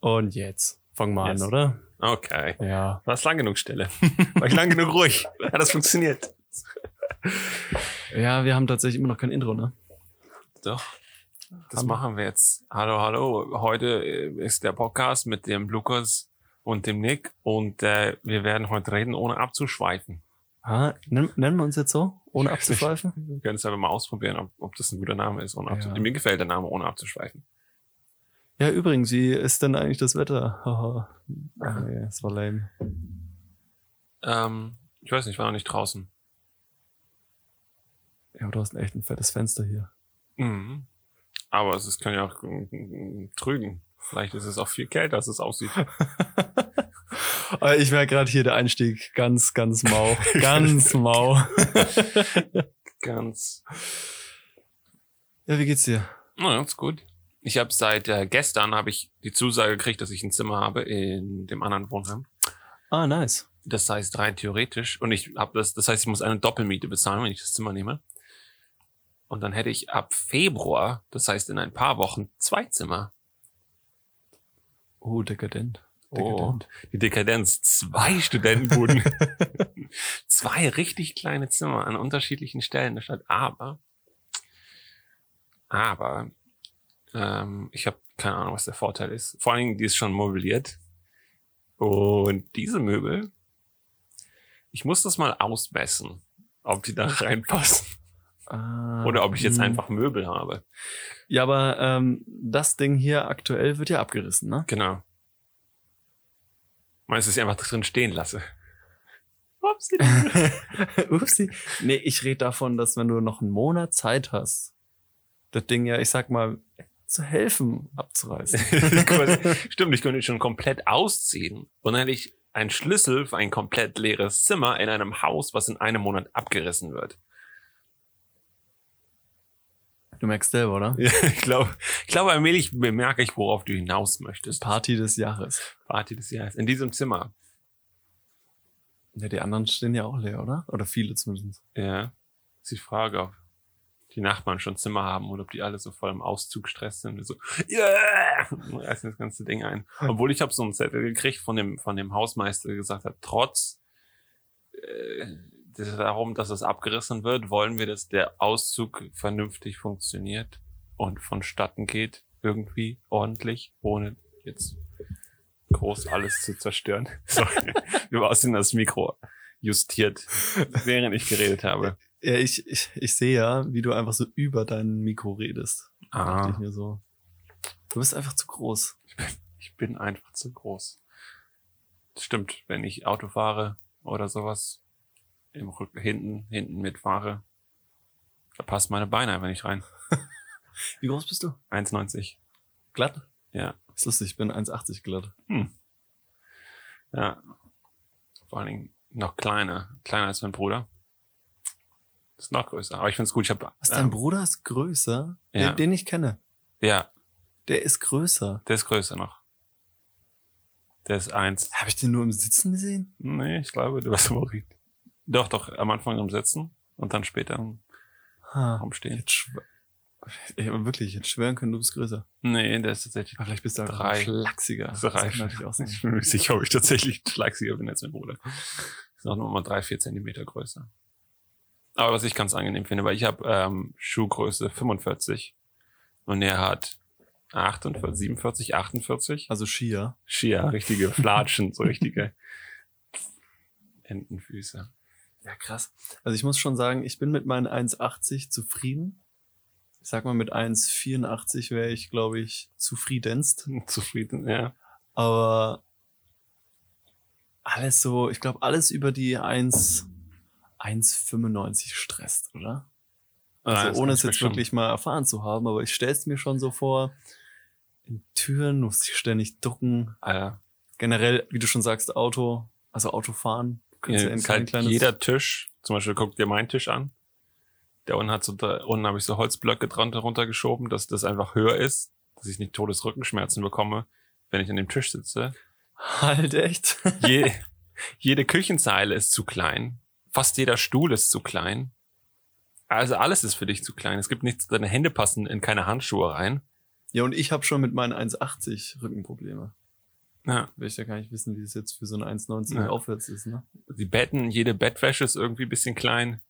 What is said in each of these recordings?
Und jetzt fangen wir Yes. an, oder? Okay. Ja. War es lang genug Stille? War ich lang genug ruhig? Hat das funktioniert? Ja, wir haben tatsächlich immer noch kein Intro, ne? Doch. Das Haben- machen wir jetzt. Hallo, hallo. Heute äh, ist der Podcast mit dem Lukas und dem Nick und äh, wir werden heute reden, ohne abzuschweifen. Ah, nennen, nennen wir uns jetzt so, ohne abzuschweifen? Wir können es aber mal ausprobieren, ob, ob das ein guter Name ist. Ohne Ja. Mir gefällt der Name, ohne abzuschweifen. Ja, übrigens, wie ist denn eigentlich das Wetter? Haha. Ach nee, das war lame. Ähm, ich weiß nicht, ich war noch nicht draußen. Ja, aber du hast echt ein fettes Fenster hier. Mhm. Aber es ist, kann ja auch mm, mm, trügen. Vielleicht ist es auch viel kälter, als es aussieht. Ich wäre gerade hier der Einstieg ganz, ganz mau. Ganz mau. Ganz. Ja, wie geht's dir? Na, ist gut. Ich habe seit äh, gestern habe ich die Zusage gekriegt, dass ich ein Zimmer habe in dem anderen Wohnheim. Ah, nice. Das heißt rein theoretisch und ich habe das, das heißt, ich muss eine Doppelmiete bezahlen, wenn ich das Zimmer nehme. Und dann hätte ich ab Februar, das heißt in ein paar Wochen, zwei Zimmer. Oh, dekadent. Oh, Dekadent. die Dekadenz. Zwei Studentenbuden. zwei richtig kleine Zimmer an unterschiedlichen Stellen der Stadt. Aber, aber, ähm, ich habe keine Ahnung, was der Vorteil ist. Vor allen Dingen, die ist schon mobiliert. Und diese Möbel, ich muss das mal ausmessen, ob die da reinpassen. Ah, Oder ob ich jetzt hm. einfach Möbel habe. Ja, aber ähm, das Ding hier aktuell wird ja abgerissen, ne? Genau. Meinst du, dass ich einfach drin stehen lasse? Upsi. Upsi. Nee, ich rede davon, dass wenn du noch einen Monat Zeit hast, das Ding ja, ich sag mal, zu helfen abzureißen. Stimmt, ich könnte schon komplett ausziehen. Und dann hätte ich einen Schlüssel für ein komplett leeres Zimmer in einem Haus, was in einem Monat abgerissen wird. Du merkst selber, oder? Ja, ich glaube, ich glaube, allmählich bemerke ich, worauf du hinaus möchtest. Party des Jahres. Party des Jahres. In diesem Zimmer. Ja, die anderen stehen ja auch leer, oder? Oder viele zumindest. Ja. Ist die Frage, die Nachbarn schon Zimmer haben oder ob die alle so voll im Auszugstress sind. So, yeah! Reißen das ganze Ding ein. Obwohl ich habe so einen Zettel gekriegt von dem, von dem Hausmeister, der gesagt hat, trotz äh, darum, dass es abgerissen wird, wollen wir, dass der Auszug vernünftig funktioniert und vonstatten geht, irgendwie ordentlich, ohne jetzt groß alles zu zerstören. Sorry, wir aussehen das Mikro justiert, während ich geredet habe. Ja, ich, ich, ich sehe ja, wie du einfach so über dein Mikro redest. Dachte ich Ah, mir so. Du bist einfach zu groß. ich bin einfach zu groß. Das stimmt, wenn ich Auto fahre oder sowas, im Rücken, hinten, hinten mitfahre, da passen meine Beine einfach nicht rein. Wie groß bist du? 1,90. Glatt? Ja. Ist lustig, ich bin 1,80 glatt. Ja. Vor allen Dingen noch kleiner, kleiner als mein Bruder. Ist noch größer. Aber ich find's gut. Ich habe Was, dein Bruder ist größer? ja. Den, den ich kenne. Ja, Der ist größer. der ist größer noch. Der ist eins. Habe ich den nur im Sitzen gesehen? Nee, ich glaube, du warst überrascht. Doch, doch, am Anfang am Sitzen und dann später am Ha. Rumstehen. Jetzt schw ich habe wirklich jetzt schwören können, du bist größer. Nee, der ist tatsächlich Aber vielleicht bist du einfach Drei. ein schlachsiger. drei. Das. Ich bin mir nicht sicher, ob ich tatsächlich schlagsiger bin als mein Bruder. Ist auch noch mal drei, vier Zentimeter größer. Aber was ich ganz angenehm finde, weil ich habe ähm, Schuhgröße 45 und er hat 48, 47, 48. Also Skier. Skier, richtige Flatschen, so richtige Entenfüße. Ja, krass. Also ich muss schon sagen, ich bin mit meinen 1,80 zufrieden. Ich sag mal, mit 1,84 wäre ich, glaube ich, zufriedenst. Zufrieden, ja. Aber alles so, ich glaube, alles über die 1, 1,95 stresst, oder? Also das ohne es jetzt wirklich mal erfahren zu haben, aber ich stelle es mir schon so vor, in Türen muss ich ständig ducken. Alter, Generell, wie du schon sagst, Auto, also Autofahren. Ja, Ja, kein halt kleines jeder Tisch, zum Beispiel guck dir meinen Tisch an. Der unten hat so, da, unten habe ich so Holzblöcke dran runtergeschoben, dass das einfach höher ist, dass ich nicht Todesrückenschmerzen bekomme, wenn ich an dem Tisch sitze. Halt echt. Je, jede Küchenzeile ist zu klein. Fast jeder Stuhl ist zu klein. Also alles ist für dich zu klein. Es gibt nichts, deine Hände passen in keine Handschuhe rein. Ja, und ich habe schon mit meinen 1,80 Rückenprobleme. Ja. Will ich ja gar nicht wissen, wie es jetzt für so ein 1,90 Ja. aufwärts ist, ne? Die Betten, jede Bettwäsche ist irgendwie ein bisschen klein.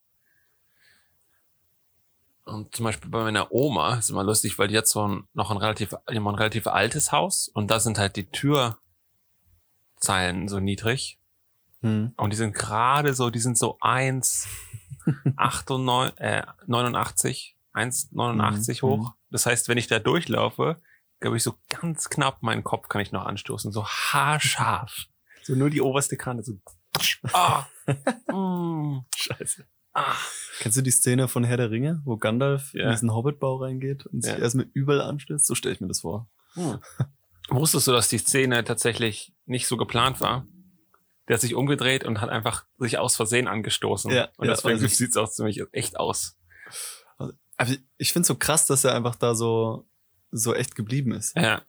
Und zum Beispiel bei meiner Oma ist immer lustig, weil die hat so ein, noch ein relativ, haben ein relativ altes Haus und da sind halt die Türzeilen so niedrig. Hm. Und die sind gerade so, die sind so 1, 98, äh, 89, 1,89 Mhm, hoch. Das heißt, wenn ich da durchlaufe, glaube ich, so ganz knapp meinen Kopf kann ich noch anstoßen, so haarscharf. So nur die oberste Kante, so. Ah, mm, Scheiße. ah. Kennst du die Szene von Herr der Ringe, wo Gandalf in Ja. diesen Hobbitbau reingeht und sich Ja. erstmal überall anstößt? So stelle ich mir das vor. Hm. Wusstest du, dass die Szene tatsächlich nicht so geplant war? Der hat sich umgedreht und hat einfach sich aus Versehen angestoßen. Ja, und ja, deswegen also- sieht's auch ziemlich echt aus. Aber ich finde so krass, dass er einfach da so, so echt geblieben ist. Ja.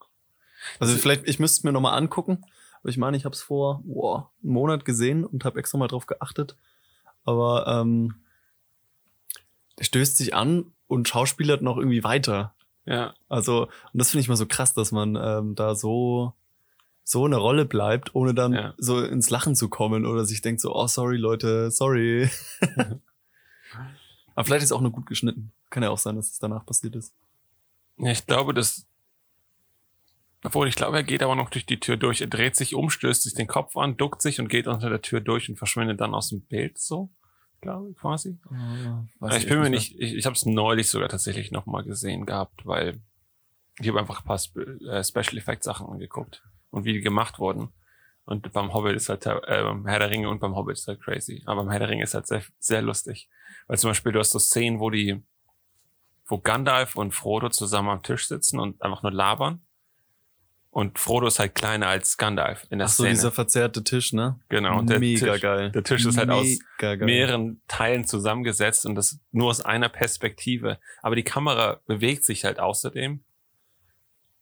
Also vielleicht, ich müsste es mir nochmal angucken. Aber ich meine, ich habe es vor wow, einem Monat gesehen und habe extra mal drauf geachtet. Aber ähm, der stößt sich an und schauspielert noch irgendwie weiter. Ja. Also, und das finde ich mal so krass, dass man ähm, da so so eine Rolle bleibt, ohne dann Ja. so ins Lachen zu kommen oder sich denkt so, oh sorry Leute, sorry. Aber vielleicht ist auch nur gut geschnitten. Kann ja auch sein, dass es danach passiert ist. Ja, ich glaube, das. Obwohl, ich glaube, er geht aber noch durch die Tür durch. Er dreht sich um, stößt sich den Kopf an, duckt sich und geht unter der Tür durch und verschwindet dann aus dem Bild so, glaube ich, quasi. Weiß ich bin mir nicht, ich, ich habe es neulich sogar tatsächlich nochmal gesehen gehabt, weil ich habe einfach ein paar äh, Special Effects Sachen angeguckt und wie die gemacht wurden. Und beim Hobbit ist halt, äh, beim Herr der Ringe und beim Hobbit ist halt crazy. Aber beim Herr der Ringe ist halt sehr, sehr lustig. Weil zum Beispiel du hast so Szenen, wo die, wo Gandalf und Frodo zusammen am Tisch sitzen und einfach nur labern. Und Frodo ist halt kleiner als Gandalf in der Ach so, Szene. dieser verzerrte Tisch, ne? genau. Und der Mega Tisch, geil. der Tisch ist halt aus Mega geil. mehreren Teilen zusammengesetzt und das nur aus einer Perspektive. Aber die Kamera bewegt sich halt außerdem.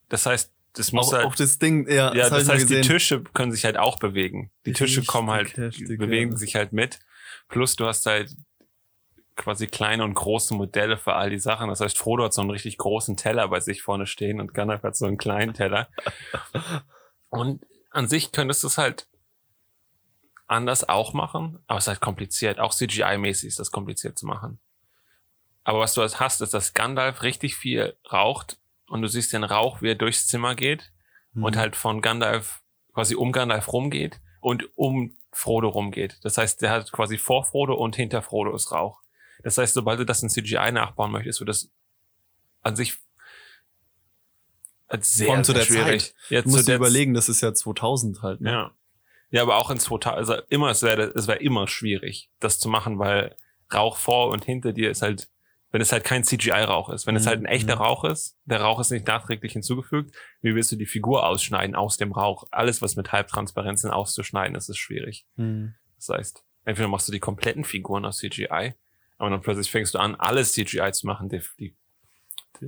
Das heißt, das muss Auch, halt, auch das Ding, ja, ja, das, das heißt, die. Tische können sich halt auch bewegen. Die Tische Richtig kommen halt, heftig, bewegen ja. sich halt mit. Plus du hast halt quasi kleine und große Modelle für all die Sachen. Das heißt, Frodo hat so einen richtig großen Teller bei sich vorne stehen und Gandalf hat so einen kleinen Teller. Und an sich könntest du es halt anders auch machen, aber es ist halt kompliziert. Auch CGI-mäßig ist das kompliziert zu machen. Aber was du halt hast, ist, dass Gandalf richtig viel raucht und du siehst den Rauch, wie er durchs Zimmer geht Hm. und halt von Gandalf quasi um Gandalf rumgeht und um Frodo rumgeht. Das heißt, der hat quasi vor Frodo und hinter Frodo ist Rauch. Das heißt, sobald du das in CGI nachbauen möchtest, wird das an sich als sehr, Vor allem zu der schwierig. Zeit. Ja, Du musst dir überlegen, das ist ja 2000 halt. Ne? ja. Ja, aber auch in 2000, also immer, es wäre, es wäre immer schwierig, das zu machen, weil Rauch vor und hinter dir ist halt, wenn es halt kein CGI-Rauch ist. Wenn es Mhm, halt ein echter mhm. Rauch ist, der Rauch ist nicht nachträglich hinzugefügt, wie willst du die Figur ausschneiden aus dem Rauch? Alles, was mit Halbtransparenzen auszuschneiden ist, ist schwierig. Hm. Das heißt, entweder machst du die kompletten Figuren aus CGI, aber dann plötzlich fängst du an, alles CGI zu machen. Die, die,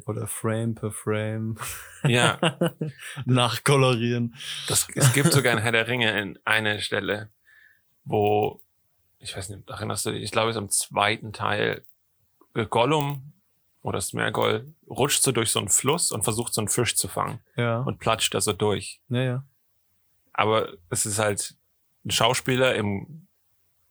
Oder Frame per Frame. ja, Nachkolorieren. Das, es gibt sogar in Herr der Ringe in eine Stelle, wo, ich weiß nicht, erinnerst du dich, ich glaube, es ist im zweiten Teil, Gollum oder Smergol rutscht so durch so einen Fluss und versucht so einen Fisch zu fangen Ja. und platscht da so durch. ja, ja. Aber es ist halt ein Schauspieler im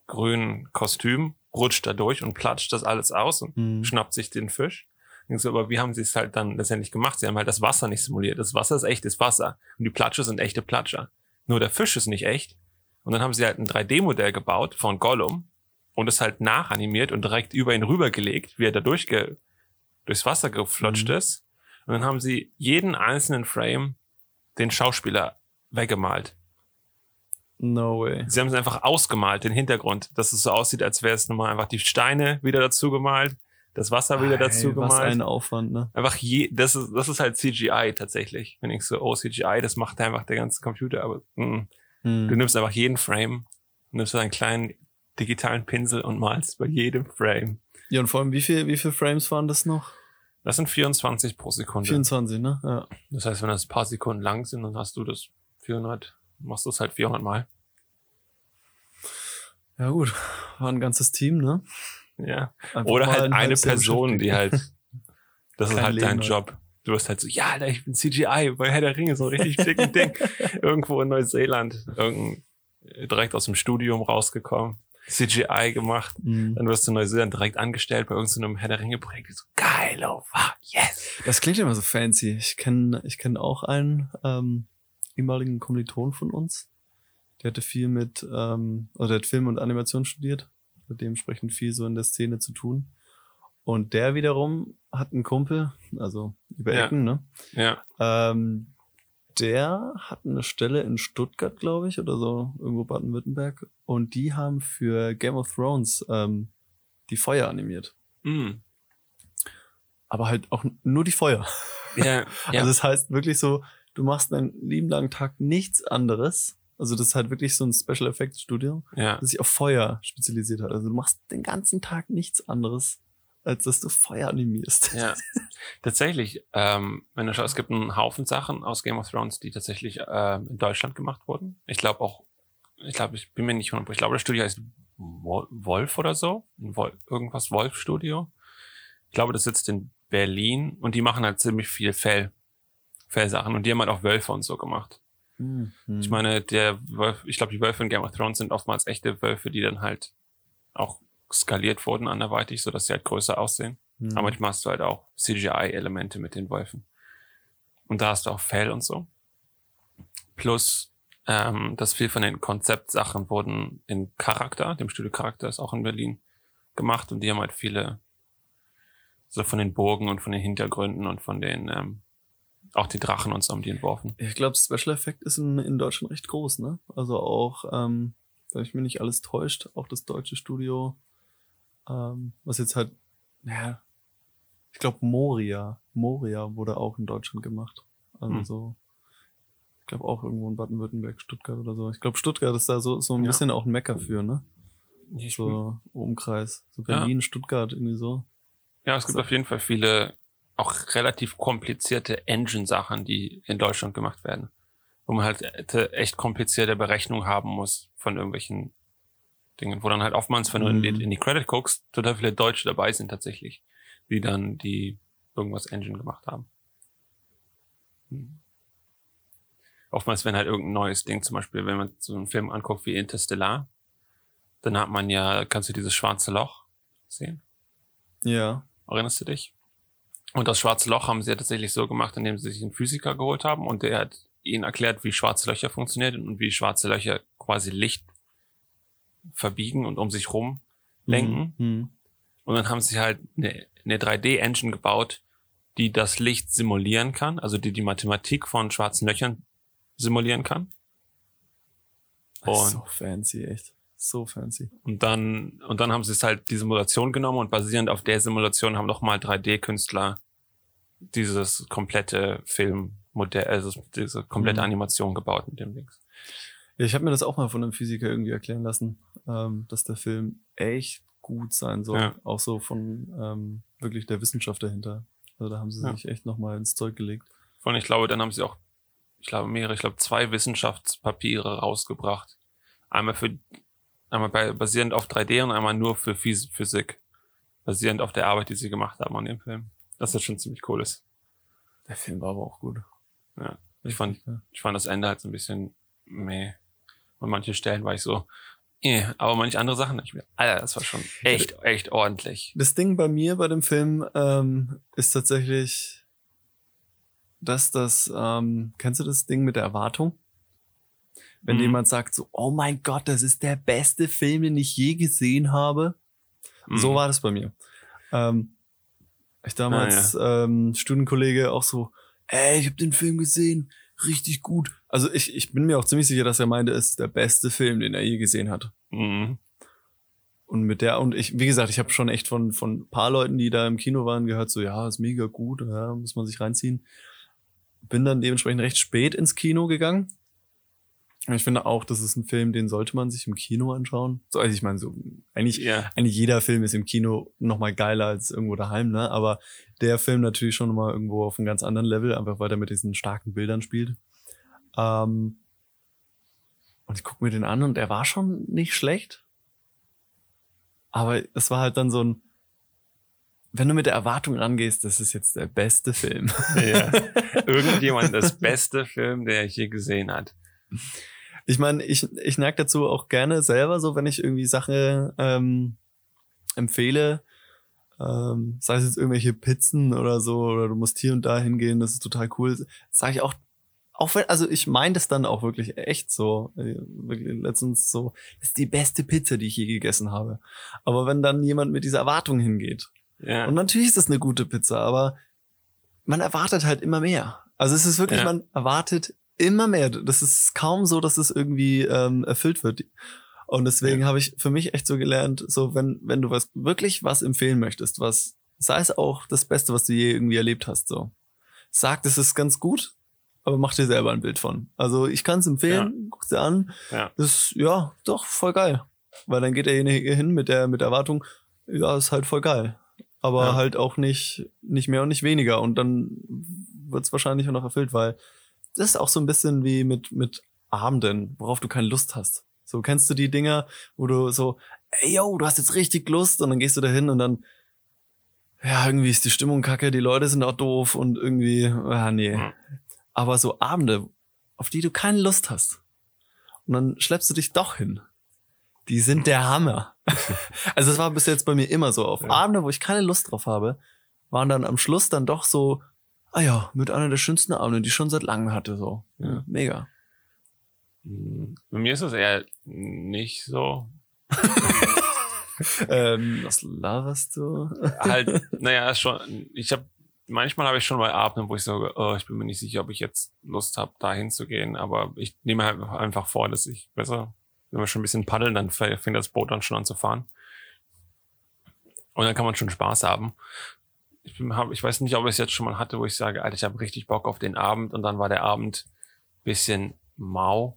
grünen Kostüm, rutscht da durch und platscht das alles aus und Hm. schnappt sich den Fisch. Denkst du, aber wie haben sie es halt dann letztendlich gemacht? Sie haben halt das Wasser nicht simuliert. Das Wasser ist echtes Wasser. Und die Platsche sind echte Platscher. Nur der Fisch ist nicht echt. Und dann haben sie halt ein 3D-Modell gebaut von Gollum und es halt nachanimiert und direkt über ihn rübergelegt, wie er da durchge durchs Wasser geflutscht Mhm. ist. Und dann haben sie jeden einzelnen Frame den Schauspieler weggemalt. No way. Sie haben es einfach ausgemalt, den Hintergrund, dass es so aussieht, als wäre es nochmal einfach die Steine wieder dazu gemalt, das Wasser wieder dazu Ey, Was gemalt. ein Aufwand, ne? Einfach je, das ist, das ist halt CGI tatsächlich. Wenn ich so, oh, CGI, das macht einfach der ganze Computer, aber mm, Hm. du nimmst einfach jeden Frame, nimmst einen kleinen digitalen Pinsel und malst bei jedem Frame. Ja, und vor allem, wie viel, wie viel Frames waren das noch? Das sind 24 pro Sekunde. 24, ne? Ja. Das heißt, wenn das ein paar Sekunden lang sind, dann hast du das 400, machst du es halt 400 Mal. Ja, gut. War ein ganzes Team, ne? Ja. Einfach Oder halt ein eine Person, die halt, das ist halt Leben dein hat. Job. Du wirst halt so, ja, Alter, ich bin CGI bei Herr der Ringe, so ein richtig dicken Ding. Irgendwo in Neuseeland, irgendein, direkt aus dem Studium rausgekommen. CGI gemacht. Mhm. Dann wirst du in Neuseeland direkt angestellt bei irgendeinem Herr der Ringe Projekt. So, geil, oh fuck, yes. Das klingt immer so fancy. Ich kenne ich kenn auch einen ähm, ehemaligen Kommiliton von uns. Der hatte viel mit, ähm, oder der hat Film und Animation studiert. Hat dementsprechend viel so in der Szene zu tun. Und der wiederum hat einen Kumpel, also über Ja. Ecken, ne? Ja. Ähm, der hat eine Stelle in Stuttgart, glaube ich, oder so, irgendwo Baden-Württemberg. Und die haben für Game of Thrones ähm, die Feuer animiert. Mm. Aber halt auch nur die Feuer. Ja, ja. Also das heißt wirklich so, du machst einen lieben langen Tag nichts anderes. Also das ist halt wirklich so ein Special Effects Studio, ja. das sich auf Feuer spezialisiert hat. Also du machst den ganzen Tag nichts anderes, als dass du Feuer animierst. Ja, tatsächlich. Ähm, wenn du schaust, es gibt einen Haufen Sachen aus Game of Thrones, die tatsächlich ähm, in Deutschland gemacht wurden. Ich glaube auch, ich glaube, ich bin mir nicht 100%, ich glaube, das Studio heißt Wol- Wolf oder so. Ein Wol irgendwas Wolf Studio. Ich glaube, das sitzt in Berlin und die machen halt ziemlich viel Fell, Fellsachen und die haben halt auch Wölfe und so gemacht. Mhm. Ich meine, der Wolf, ich glaube, die Wölfe in Game of Thrones sind oftmals echte Wölfe, die dann halt auch skaliert wurden anderweitig, sodass sie halt größer aussehen. Mhm. Aber manchmal hast du halt auch CGI-Elemente mit den Wölfen. Und da hast du auch Fell und so. Plus, ähm, dass viel von den Konzeptsachen wurden in Charakter, dem Studio Charakter ist auch in Berlin gemacht und die haben halt viele so von den Burgen und von den Hintergründen und von den ähm, auch die Drachen und so haben die entworfen. Ich glaube, Special Effect ist in, in Deutschland recht groß, ne? Also auch, ähm, wenn ich mir nicht alles täuscht, auch das deutsche Studio, ähm, was jetzt halt, naja, ich glaube Moria, Moria wurde auch in Deutschland gemacht. Also Hm. so, glaube auch irgendwo in Baden-Württemberg, Stuttgart oder so. Ich glaube, Stuttgart ist da so, so ein Ja. bisschen auch ein Mecker für, ne? Ich, So Umkreis. So Ja. Berlin, Stuttgart, irgendwie so. Ja, es gibt So. auf jeden Fall viele auch relativ komplizierte Engine-Sachen, die in Deutschland gemacht werden. Wo man halt echt komplizierte Berechnungen haben muss von irgendwelchen Dingen, wo dann halt oftmals, wenn du in die, Mhm. in die Credit guckst, total viele Deutsche dabei sind tatsächlich, die dann die irgendwas Engine gemacht haben. Hm. Oftmals, wenn halt irgendein neues Ding, zum Beispiel, wenn man so einen Film anguckt wie Interstellar, dann hat man ja, kannst du dieses schwarze Loch sehen? Ja. Erinnerst du dich? Und das schwarze Loch haben sie ja tatsächlich so gemacht, indem sie sich einen Physiker geholt haben und der hat ihnen erklärt, wie schwarze Löcher funktionieren und wie schwarze Löcher quasi Licht verbiegen und um sich rum lenken. Mhm. Und dann haben sie halt eine, eine 3D-Engine gebaut, die das Licht simulieren kann, also die die Mathematik von schwarzen Löchern simulieren kann. So fancy, echt. So fancy. Und dann, und dann haben sie es halt die Simulation genommen und basierend auf der Simulation haben nochmal 3D-Künstler dieses komplette Filmmodell, also diese komplette Mhm. Animation gebaut mit dem Dings. Ja, ich habe mir das auch mal von einem Physiker irgendwie erklären lassen, ähm, dass der Film echt gut sein soll. Ja. Auch so von ähm, wirklich der Wissenschaft dahinter. Also da haben sie Ja. sich echt nochmal ins Zeug gelegt. Und ich glaube, dann haben sie auch, ich glaube, mehrere, ich glaube, zwei Wissenschaftspapiere rausgebracht. Einmal für, einmal bei, basierend auf 3D und einmal nur für Phys Physik. Basierend auf der Arbeit, die sie gemacht haben an dem Film. Das ist schon ziemlich cool ist. Der Film war aber auch gut. Ja. Ich fand, ich fand das Ende halt so ein bisschen meh. Und manche Stellen war ich so, eh, aber manche andere Sachen, ich mir, Alter, das war schon echt, echt ordentlich. Das Ding bei mir bei dem Film ähm, ist tatsächlich, dass das, ähm, kennst du das Ding mit der Erwartung? Wenn Mhm. jemand sagt so, oh mein Gott, das ist der beste Film, den ich je gesehen habe. So Mhm. war das bei mir. Ähm, ich damals ähm, Studienkollege auch so, ey, ich habe den Film gesehen, richtig gut. Also ich, ich bin mir auch ziemlich sicher, dass er meinte, es ist der beste Film, den er je gesehen hat. Mhm. Und mit der, und ich, wie gesagt, ich habe schon echt von, von ein paar Leuten, die da im Kino waren, gehört, so, ja, ist mega gut, ja, muss man sich reinziehen. Bin dann dementsprechend recht spät ins Kino gegangen. Und Ich finde auch, das ist ein Film, den sollte man sich im Kino anschauen. So, also ich meine, so, eigentlich, Ja, eigentlich jeder Film ist im Kino noch mal geiler als irgendwo daheim, ne? Aber der Film natürlich schon mal irgendwo auf einem ganz anderen Level, einfach weil er mit diesen starken Bildern spielt. Ähm, und ich gucke mir den an und der war schon nicht schlecht. Aber es war halt dann so ein, wenn du mit der Erwartung rangehst, das ist jetzt der beste Film. Ja. Irgendjemand das beste Film, der ich je gesehen hat. Ich meine, ich, ich neige dazu auch gerne selber, so wenn ich irgendwie Sachen ähm, empfehle, ähm, sei es jetzt irgendwelche Pizzen oder so, oder du musst hier und da hingehen, das ist total cool, sage ich auch, auch wenn, also ich meine das dann auch wirklich echt so, äh, wirklich letztens so, das ist die beste Pizza, die ich je gegessen habe. Aber wenn dann jemand mit dieser Erwartung hingeht, Ja. und natürlich ist das eine gute Pizza, aber man erwartet halt immer mehr. Also es ist wirklich, Ja. man erwartet immer mehr. Das ist kaum so, dass es irgendwie ähm, erfüllt wird. Und deswegen habe ich für mich echt so gelernt, so wenn, wenn du was wirklich was empfehlen möchtest, was, sei es auch das Beste, was du je irgendwie erlebt hast, so. Sag, das ist ganz gut, aber mach dir selber ein Bild von. Also ich kann es empfehlen, guck's dir an. Ja. Das ist, ja, doch, voll geil. Weil dann geht derjenige hin mit der, mit der Erwartung, ja, ist halt voll geil. Aber Ja. halt auch nicht, nicht mehr und nicht weniger. Und dann wird's wahrscheinlich auch noch erfüllt, weil das ist auch so ein bisschen wie mit, mit Abenden, worauf du keine Lust hast. So kennst du die Dinger, wo du so, ey, yo, du hast jetzt richtig Lust und dann gehst du da hin und dann, ja, irgendwie ist die Stimmung kacke, die Leute sind auch doof und irgendwie, ah, nee. Aber so Abende, auf die du keine Lust hast. Und dann schleppst du dich doch hin. Die sind der Hammer. also es war bis jetzt bei mir immer so. Auf Ja. Abende, wo ich keine Lust drauf habe, waren dann am Schluss dann doch so, ah ja, mit einer der schönsten Abende, die ich schon seit langem hatte, so. Ja, mega. Bei mir ist das eher nicht so. ähm, was laberst du? Halt, naja, schon, ich habe manchmal habe ich schon bei Abenden, wo ich sage, oh, ich bin mir nicht sicher, ob ich jetzt Lust habe, da hinzugehen, aber ich nehme halt einfach vor, dass ich besser, wenn wir schon ein bisschen paddeln, dann fängt das Boot dann schon an zu fahren. Und dann kann man schon Spaß haben. Ich, bin, hab, ich weiß nicht, ob ich es jetzt schon mal hatte, wo ich sage, Alter, ich habe richtig Bock auf den Abend und dann war der Abend bisschen mau.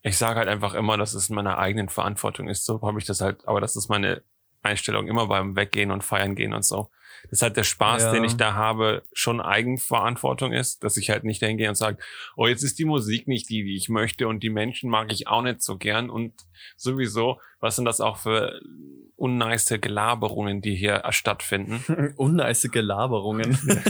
Ich sage halt einfach immer, dass es in meiner eigenen Verantwortung ist. So habe ich das halt, aber das ist meine Einstellung immer beim Weggehen und Feiern gehen und so. Das ist halt der Spaß, Ja. den ich da habe, schon Eigenverantwortung ist, dass ich halt nicht dahin gehe und sage, oh, jetzt ist die Musik nicht die, die ich möchte und die Menschen mag ich auch nicht so gern und sowieso, was sind das auch für unnice Gelaberungen, die hier stattfinden? Unnice Gelaberungen.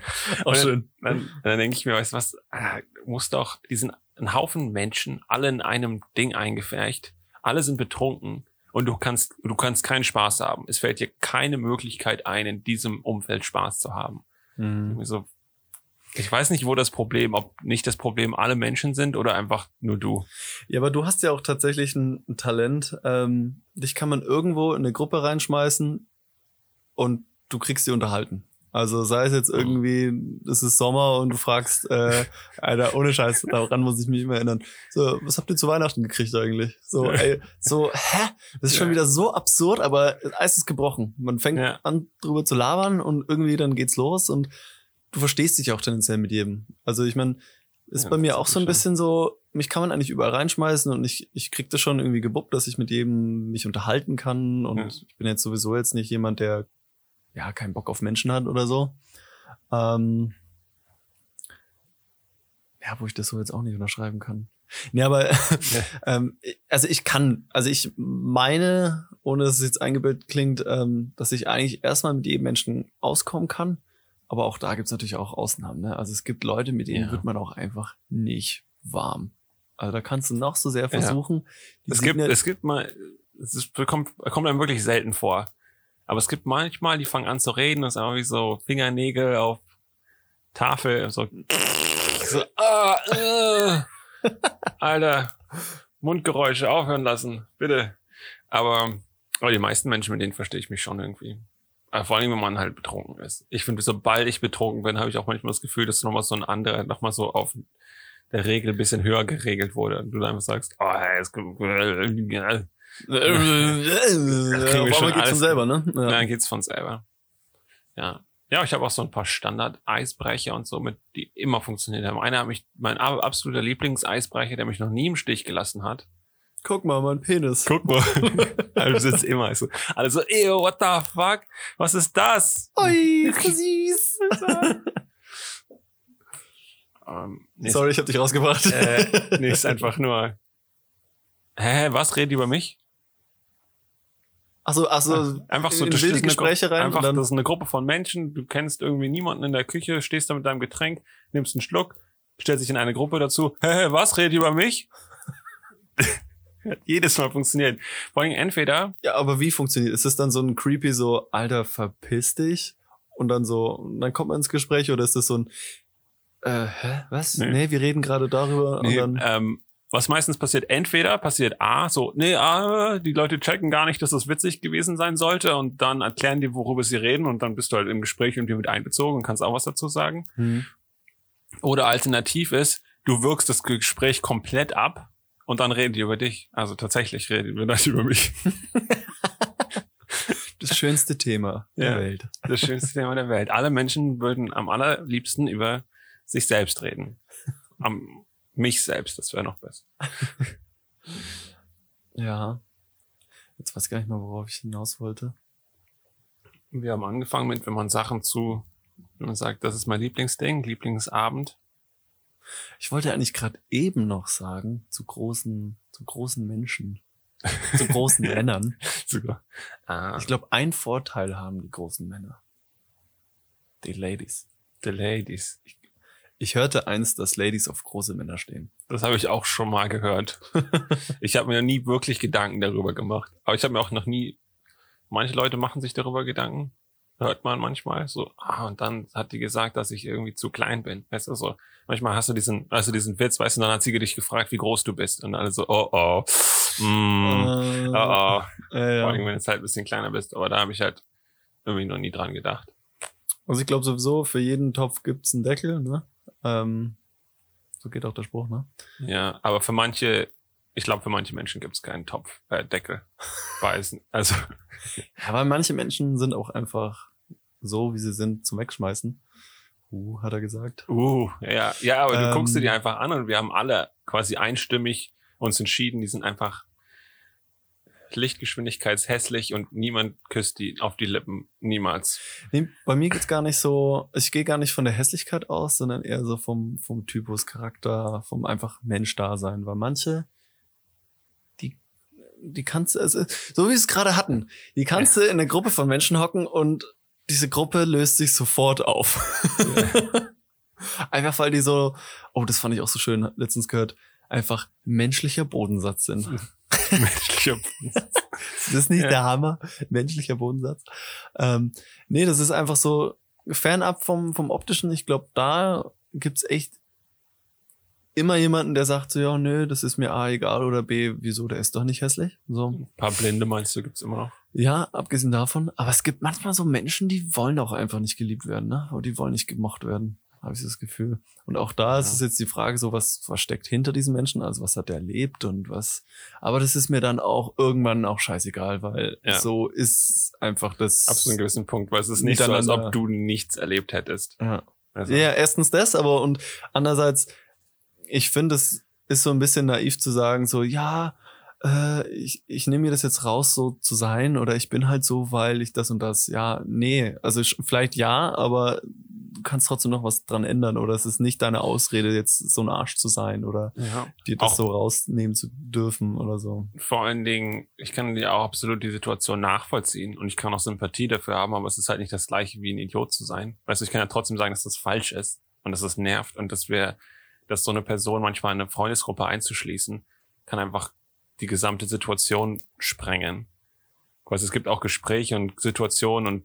auch schön. Dann, dann denke ich mir, weißt du was, ah, du musst doch diesen ein Haufen Menschen, alle in einem Ding eingefärcht, alle sind betrunken und du kannst, du kannst keinen Spaß haben. Es fällt dir keine Möglichkeit ein, in diesem Umfeld Spaß zu haben. Mhm. So, ich weiß nicht, wo das Problem, ob nicht das Problem alle Menschen sind oder einfach nur du. Ja, aber du hast ja auch tatsächlich ein, ein Talent. Ähm, dich kann man irgendwo in eine Gruppe reinschmeißen und du kriegst sie unterhalten. Also sei es jetzt irgendwie, es ist Sommer und du fragst, äh, Alter, ohne Scheiß, daran muss ich mich immer erinnern. So, was habt ihr zu Weihnachten gekriegt eigentlich? So, ey, so, hä? Das ist schon wieder so absurd, aber das Eis ist gebrochen. Man fängt Ja. an, drüber zu labern und irgendwie dann geht's los und du verstehst dich auch tendenziell mit jedem. Also ich meine, ist Ja, bei mir das auch ist so ein bisschen so, mich kann man eigentlich überall reinschmeißen und ich, ich krieg das schon irgendwie gebuppt, dass ich mit jedem mich unterhalten kann und Ja. ich bin jetzt sowieso jetzt nicht jemand, der ja keinen Bock auf Menschen hat oder so. Ähm, ja, wo ich das so jetzt auch nicht unterschreiben kann. Nee, aber ähm, also ich kann, also ich meine, ohne dass es jetzt eingebildet klingt, ähm, dass ich eigentlich erstmal mit jedem Menschen auskommen kann. Aber auch da gibt's natürlich auch Ausnahmen. Ne? Also es gibt Leute, mit denen Ja. wird man auch einfach nicht warm. Also da kannst du noch so sehr versuchen. Die Es gibt, ja- es gibt mal, es ist, kommt, kommt einem wirklich selten vor. Aber es gibt manchmal, die fangen an zu reden, das ist einfach wie so Fingernägel auf Tafel, so, so ah, äh, Alter, Mundgeräusche aufhören lassen, bitte. Aber, aber die meisten Menschen, mit denen verstehe ich mich schon irgendwie. Aber vor allem, wenn man halt betrunken ist. Ich finde, sobald ich betrunken bin, habe ich auch manchmal das Gefühl, dass nochmal so ein anderer, nochmal so auf der Regel ein bisschen höher geregelt wurde. Und du dann einfach sagst, oh, es Äh, schon einmal geht's von selber, ne? Ja. dann geht's von selber. Ja. Ja, ich habe auch so ein paar Standard-Eisbrecher und so, mit, die immer funktioniert haben. Einer hat mich, mein ab- absoluter Lieblingseisbrecher, der mich noch nie im Stich gelassen hat. Guck mal, mein Penis. Guck mal. also sitzt immer so. Alle so, ew, what the fuck? Was ist das? Ui, ist das süß. Ähm, nee, Sorry, ich hab dich rausgebracht. Äh, nee, ist einfach nur. Hä, was redet über mich? Achso, achso, Einfach so in wilde Gespräche Gru- rein Einfach, das ist eine Gruppe von Menschen, du kennst irgendwie niemanden in der Küche, stehst da mit deinem Getränk, nimmst einen Schluck, stellst dich in eine Gruppe dazu, hä, was, redet ihr über mich? Jedes Mal funktioniert. Vor allem entweder, ja, aber wie funktioniert? Ist es dann so ein creepy so, Alter, verpiss dich? Und dann so, dann kommt man ins Gespräch oder ist das so ein, äh, hä, was? Nee. Nee, wir reden gerade darüber nee, und dann, ähm, was meistens passiert, entweder passiert A, so, nee, ah, die Leute checken gar nicht, dass das witzig gewesen sein sollte und dann erklären die, worüber sie reden und dann bist du halt im Gespräch irgendwie mit einbezogen und kannst auch was dazu sagen. hm. Oder alternativ ist, du wirkst das Gespräch komplett ab und dann reden die über dich. Also tatsächlich reden wir nicht über mich. das schönste Thema Ja. der Welt. Das schönste Thema der Welt. Alle Menschen würden am allerliebsten über sich selbst reden. Am mich selbst, das wäre noch besser. Ja. Jetzt weiß ich gar nicht mal, worauf ich hinaus wollte. Wir haben angefangen mit, wenn man Sachen zu, wenn man sagt, das ist mein Lieblingsding, Lieblingsabend. Ich wollte eigentlich gerade eben noch sagen, zu großen, zu großen Menschen, zu großen Männern. Sogar. Ah, Ich glaube, ein Vorteil haben die großen Männer. Die Ladies. the ladies. Ich hörte einst, dass Ladies auf große Männer stehen. Das habe ich auch schon mal gehört. ich habe mir nie wirklich Gedanken darüber gemacht. Aber ich habe mir auch noch nie. Manche Leute machen sich darüber Gedanken. Hört man manchmal so. Ah, und dann hat die gesagt, dass ich irgendwie zu klein bin. Weißt du so. Manchmal hast du diesen, du diesen Witz, weißt du, und dann hat sie dich gefragt, wie groß du bist. Und alle so, oh oh. Mm, Äh, oh oh. äh, Vor allem, ja. wenn du halt ein bisschen kleiner bist. Aber da habe ich halt irgendwie noch nie dran gedacht. Also ich glaube sowieso, für jeden Topf gibt's einen Deckel, ne? Ähm, so geht auch der Spruch, ne? Ja, aber für manche, ich glaube, für manche Menschen gibt es keinen Topf, äh, Deckel. Weiß, also, weil manche Menschen sind auch einfach so, wie sie sind, zum Wegschmeißen. Uh, hat er gesagt. uh, ja, ja, aber du Ähm. guckst dir die einfach an und wir haben alle quasi einstimmig uns entschieden, die sind einfach lichtgeschwindigkeitshässlich und niemand küsst die auf die Lippen. Niemals. Nee, bei mir geht's gar nicht so, ich gehe gar nicht von der Hässlichkeit aus, sondern eher so vom, vom Typus, Charakter, vom einfach Mensch-Dasein. Weil manche, die, die kannst du, also, so wie wir es gerade hatten, die kannst du in einer Gruppe von Menschen hocken und diese Gruppe löst sich sofort auf. einfach weil die so, oh, das fand ich auch so schön, letztens gehört, einfach menschlicher Bodensatz sind. Menschlicher Das ist nicht Ja. der Hammer, menschlicher Bodensatz. Ähm, nee, das ist einfach so fernab vom, vom optischen. Ich glaube, da gibt's echt immer jemanden, der sagt so, ja, nö, das ist mir A egal oder B, wieso, der ist doch nicht hässlich. So. Ein paar Blinde meinst du, gibt's immer noch. Ja, abgesehen davon. Aber es gibt manchmal so Menschen, die wollen auch einfach nicht geliebt werden, ne? Oder die wollen nicht gemocht werden, habe ich das Gefühl. Und auch da ist Ja. es jetzt die Frage, so was, was steckt hinter diesem Menschen, also was hat er erlebt und was. Aber das ist mir dann auch irgendwann auch scheißegal, weil Ja. so ist einfach das. Ab so einem gewissen Punkt, weil es ist nicht so, als ob du nichts erlebt hättest. Ja. Also, Ja, erstens das, aber und andererseits, ich finde, es ist so ein bisschen naiv zu sagen, so, ja, äh, ich, ich nehme mir das jetzt raus, so zu sein, oder ich bin halt so, weil ich das und das. Ja, nee, also vielleicht ja, aber du kannst trotzdem noch was dran ändern, oder es ist nicht deine Ausrede, jetzt so ein Arsch zu sein oder ja. dir das Auch- so rausnehmen zu dürfen oder so. vor allen Dingen, ich kann dir auch absolut die Situation nachvollziehen und ich kann auch Sympathie dafür haben, aber es ist halt nicht das gleiche wie ein Idiot zu sein. Weißt du, ich kann ja trotzdem sagen, dass das falsch ist und dass es nervt und dass wir, dass so eine Person manchmal in eine Freundesgruppe einzuschließen, kann einfach die gesamte Situation sprengen. Also es gibt auch Gespräche und Situationen und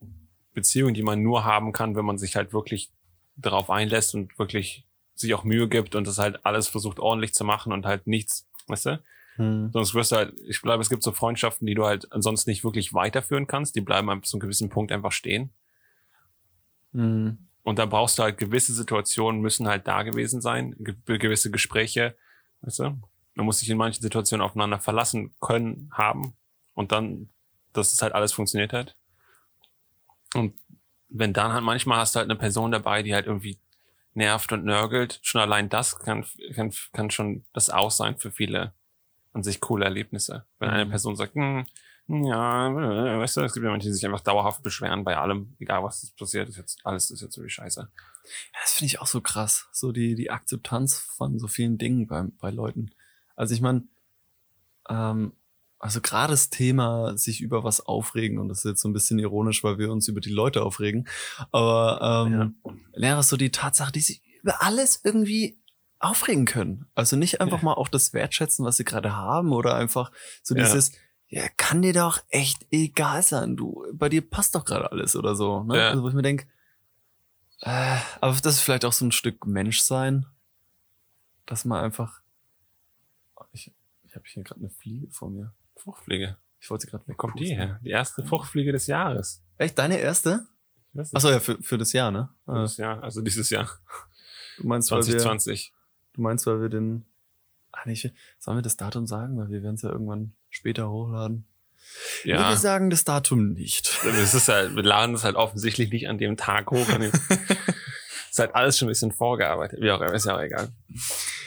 Beziehungen, die man nur haben kann, wenn man sich halt wirklich darauf einlässt und wirklich sich auch Mühe gibt und das halt alles versucht ordentlich zu machen und halt nichts, weißt du? Hm. Sonst wirst du halt, ich glaube, es gibt so Freundschaften, die du halt ansonsten nicht wirklich weiterführen kannst. Die bleiben ab zu einem gewissen Punkt einfach stehen. Hm. Und da brauchst du halt gewisse Situationen müssen halt da gewesen sein, ge gewisse Gespräche, weißt du? Man muss sich in manchen Situationen aufeinander verlassen können, haben und dann, dass es halt alles funktioniert hat. Und wenn dann halt manchmal hast du halt eine Person dabei, die halt irgendwie nervt und nörgelt, schon allein das kann, kann, kann schon das Aus sein für viele an sich coole Erlebnisse. Wenn eine Mhm. Person sagt, hm, ja, äh, weißt du, es gibt ja manche, die sich einfach dauerhaft beschweren bei allem, egal was passiert, ist jetzt, alles ist jetzt so wie Scheiße. Ja, das finde ich auch so krass. So die, die Akzeptanz von so vielen Dingen bei, bei Leuten. Also ich meine, ähm, also gerade das Thema sich über was aufregen, und das ist jetzt so ein bisschen ironisch, weil wir uns über die Leute aufregen, aber ähm, ja. so die Tatsache, die sich über alles irgendwie aufregen können. Also nicht einfach ja. mal auch das wertschätzen, was sie gerade haben oder einfach so dieses, ja. ja, kann dir doch echt egal sein. Du, bei dir passt doch gerade alles oder so. Ne? Ja. Also wo ich mir denke, äh, aber das ist vielleicht auch so ein Stück Menschsein, dass man einfach. Ich, ich habe hier gerade eine Fliege vor mir. Fruchtfliege. Ich wollte sie gerade weg. Kommt die her? Die erste Fruchtfliege des Jahres. Echt, deine erste? Achso, ja, für, für das Jahr, ne? Für das Jahr, also dieses Jahr. Du meinst, 2020. Du meinst, weil wir den. Ach nicht, sollen wir das Datum sagen? Weil wir werden es ja irgendwann später hochladen. Ja. Wir sagen das Datum nicht. Es ist halt, wir laden es halt offensichtlich nicht an dem Tag hoch. ist halt alles schon ein bisschen vorgearbeitet. Wie auch immer, ist ja auch egal.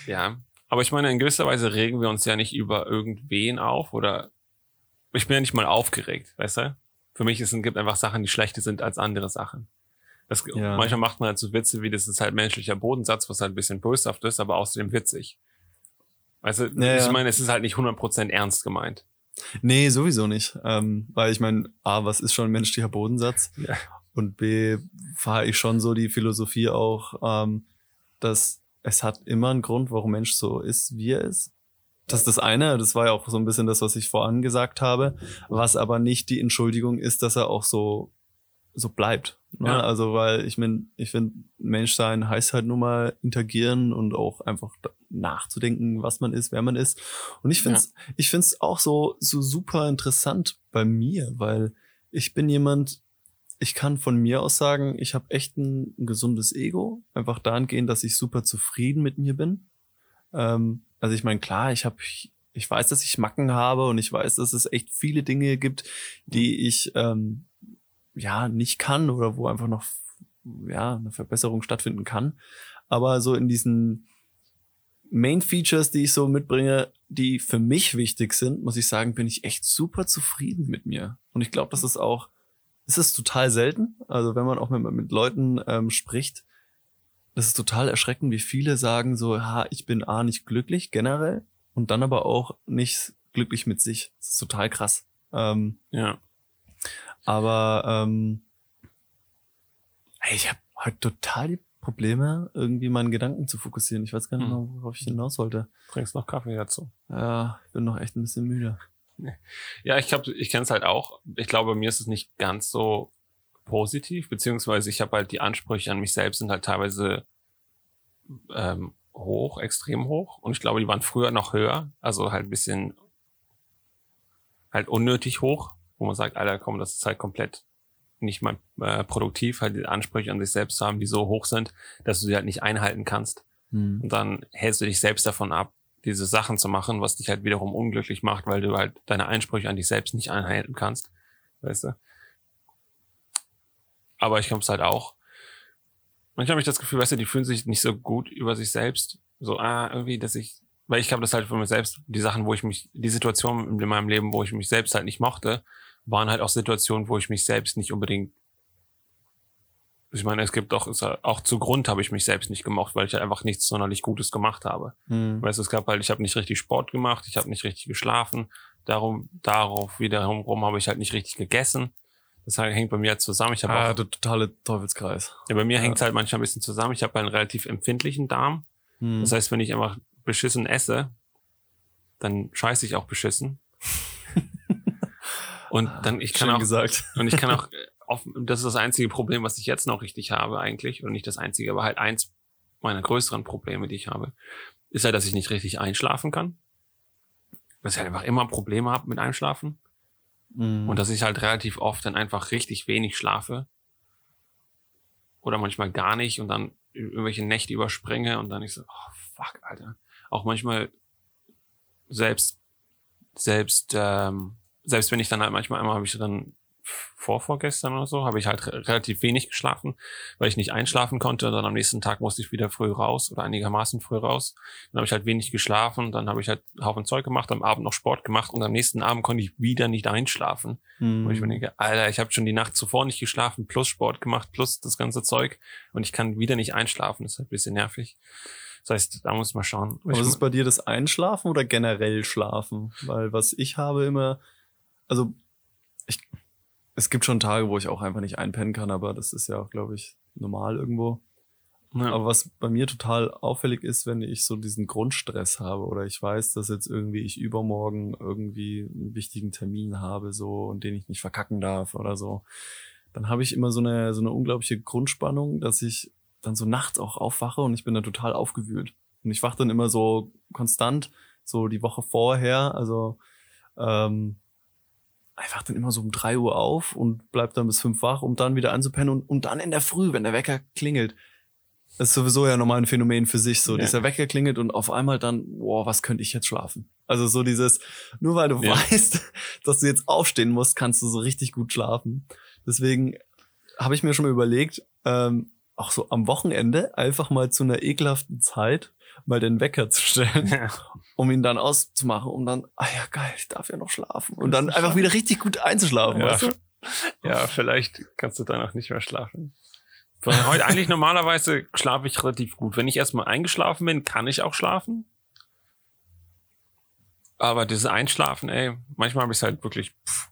Ja. Aber ich meine, in gewisser Weise regen wir uns ja nicht über irgendwen auf oder ich bin ja nicht mal aufgeregt, weißt du? Für mich ist, es gibt einfach Sachen, die schlechter sind als andere Sachen. Das, ja. Manchmal macht man halt so Witze wie, das ist halt menschlicher Bodensatz, was halt ein bisschen böshaft ist, aber außerdem witzig. Weißt du, ja, ich meine, es ist halt nicht 100% ernst gemeint. Nee, sowieso nicht. Ähm, weil ich meine, A, was ist schon ein menschlicher Bodensatz? Ja. Und B, fahre ich schon so die Philosophie auch, ähm, dass es hat immer einen Grund, warum Mensch so ist, wie er ist. Das ist das eine, das war ja auch so ein bisschen das, was ich voran gesagt habe, was aber nicht die Entschuldigung ist, dass er auch so so bleibt. Ne? Ja. Also, weil ich meine, ich finde, Menschsein heißt halt nur mal interagieren und auch einfach nachzudenken, was man ist, wer man ist. Und ich finde es, ja. ich finde es auch so, so super interessant bei mir, weil ich bin jemand, ich kann von mir aus sagen, ich habe echt ein, ein, gesundes Ego. Einfach dahingehend, dass ich super zufrieden mit mir bin. Ähm, also ich meine, klar, ich habe, ich weiß, dass ich Macken habe und ich weiß, dass es echt viele Dinge gibt, die ich ähm, ja nicht kann oder wo einfach noch ja eine Verbesserung stattfinden kann. Aber so in diesen Main Features, die ich so mitbringe, die für mich wichtig sind, muss ich sagen, bin ich echt super zufrieden mit mir. Und ich glaube, das ist auch, es ist total selten. Also wenn man auch mit, mit Leuten ähm, spricht, das ist total erschreckend, wie viele sagen so, ja, ich bin A nicht glücklich generell und dann aber auch nicht glücklich mit sich. Das ist total krass. Ähm, ja. Aber ähm, ich habe heute total die Probleme, irgendwie meinen Gedanken zu fokussieren. Ich weiß gar nicht hm. mehr, worauf ich hinaus wollte. Trinkst noch Kaffee dazu? Ja, ich bin noch echt ein bisschen müde. Ja, ich glaube, ich kenne es halt auch. Ich glaube, mir ist es nicht ganz so positiv, beziehungsweise ich habe halt die Ansprüche an mich selbst sind halt teilweise ähm, hoch, extrem hoch. Und ich glaube, die waren früher noch höher, also halt ein bisschen halt unnötig hoch wo man sagt, Alter, komm, das ist halt komplett nicht mal äh, produktiv, halt die Ansprüche an sich selbst zu haben, die so hoch sind, dass du sie halt nicht einhalten kannst. Mhm. Und dann hältst du dich selbst davon ab, diese Sachen zu machen, was dich halt wiederum unglücklich macht, weil du halt deine Einsprüche an dich selbst nicht einhalten kannst. Weißt du? Aber ich es halt auch. Manchmal habe ich das Gefühl, weißt du, die fühlen sich nicht so gut über sich selbst. So, ah, irgendwie, dass ich, weil ich habe das halt für mich selbst, die Sachen, wo ich mich, die Situation in meinem Leben, wo ich mich selbst halt nicht mochte, waren halt auch Situationen, wo ich mich selbst nicht unbedingt ich meine, es gibt doch, auch zu Grund habe ich mich selbst nicht gemocht, weil ich halt einfach nichts sonderlich Gutes gemacht habe. Mhm. Weißt du, es gab halt, ich habe nicht richtig Sport gemacht, ich habe nicht richtig geschlafen, darum, darauf wiederum habe ich halt nicht richtig gegessen. Das halt hängt bei mir halt zusammen. Ich habe ah, auch, der totale Teufelskreis. Ja, bei mir ja. hängt es halt manchmal ein bisschen zusammen. Ich habe einen relativ empfindlichen Darm. Mhm. Das heißt, wenn ich einfach beschissen esse, dann scheiße ich auch beschissen. Und dann, ich kann Schön auch, gesagt. und ich kann auch, das ist das einzige Problem, was ich jetzt noch richtig habe eigentlich, und nicht das einzige, aber halt eins meiner größeren Probleme, die ich habe, ist halt, dass ich nicht richtig einschlafen kann. Dass ich halt einfach immer Probleme habe mit Einschlafen. Mhm. Und dass ich halt relativ oft dann einfach richtig wenig schlafe. Oder manchmal gar nicht und dann irgendwelche Nächte überspringe und dann ich so, oh fuck, Alter. Auch manchmal selbst, selbst, ähm, selbst wenn ich dann halt manchmal einmal habe ich dann vor vorgestern oder so, habe ich halt relativ wenig geschlafen, weil ich nicht einschlafen konnte. Dann am nächsten Tag musste ich wieder früh raus oder einigermaßen früh raus. Dann habe ich halt wenig geschlafen, dann habe ich halt Haufen Zeug gemacht, am Abend noch Sport gemacht und am nächsten Abend konnte ich wieder nicht einschlafen. Mhm. Und ich mir denke, Alter, ich habe schon die Nacht zuvor nicht geschlafen, plus Sport gemacht, plus das ganze Zeug und ich kann wieder nicht einschlafen. Das ist halt ein bisschen nervig. Das heißt, da muss man schauen. Aber ist es bei dir das Einschlafen oder generell Schlafen? Weil was ich habe immer, also ich, es gibt schon Tage, wo ich auch einfach nicht einpennen kann, aber das ist ja auch, glaube ich, normal irgendwo. ja. Aber was bei mir total auffällig ist, wenn ich so diesen Grundstress habe oder ich weiß, dass jetzt irgendwie ich übermorgen irgendwie einen wichtigen Termin habe, so und den ich nicht verkacken darf oder so, dann habe ich immer so eine so eine unglaubliche Grundspannung, dass ich dann so nachts auch aufwache und ich bin dann total aufgewühlt. Und ich wache dann immer so konstant, so die Woche vorher, also ähm, ich wach dann immer so um drei Uhr auf und bleib dann bis fünf wach, um dann wieder anzupennen und, und dann in der Früh, wenn der Wecker klingelt, das ist sowieso ja nochmal ein Phänomen für sich, so Ja. dieser Wecker klingelt und auf einmal dann, boah, was könnte ich jetzt schlafen? Also so dieses, nur weil du Ja. weißt, dass du jetzt aufstehen musst, kannst du so richtig gut schlafen. Deswegen habe ich mir schon mal überlegt, ähm, auch so am Wochenende einfach mal zu einer ekelhaften Zeit mal den Wecker zu stellen, Ja. um ihn dann auszumachen, um dann, ah ja geil, ich darf ja noch schlafen und dann einfach wieder richtig gut einzuschlafen. Ja. Weißt du? ja, vielleicht kannst du dann auch nicht mehr schlafen. Weil heute eigentlich normalerweise schlafe ich relativ gut. Wenn ich erstmal eingeschlafen bin, kann ich auch schlafen. Aber dieses Einschlafen, ey, manchmal habe ich halt wirklich, pff,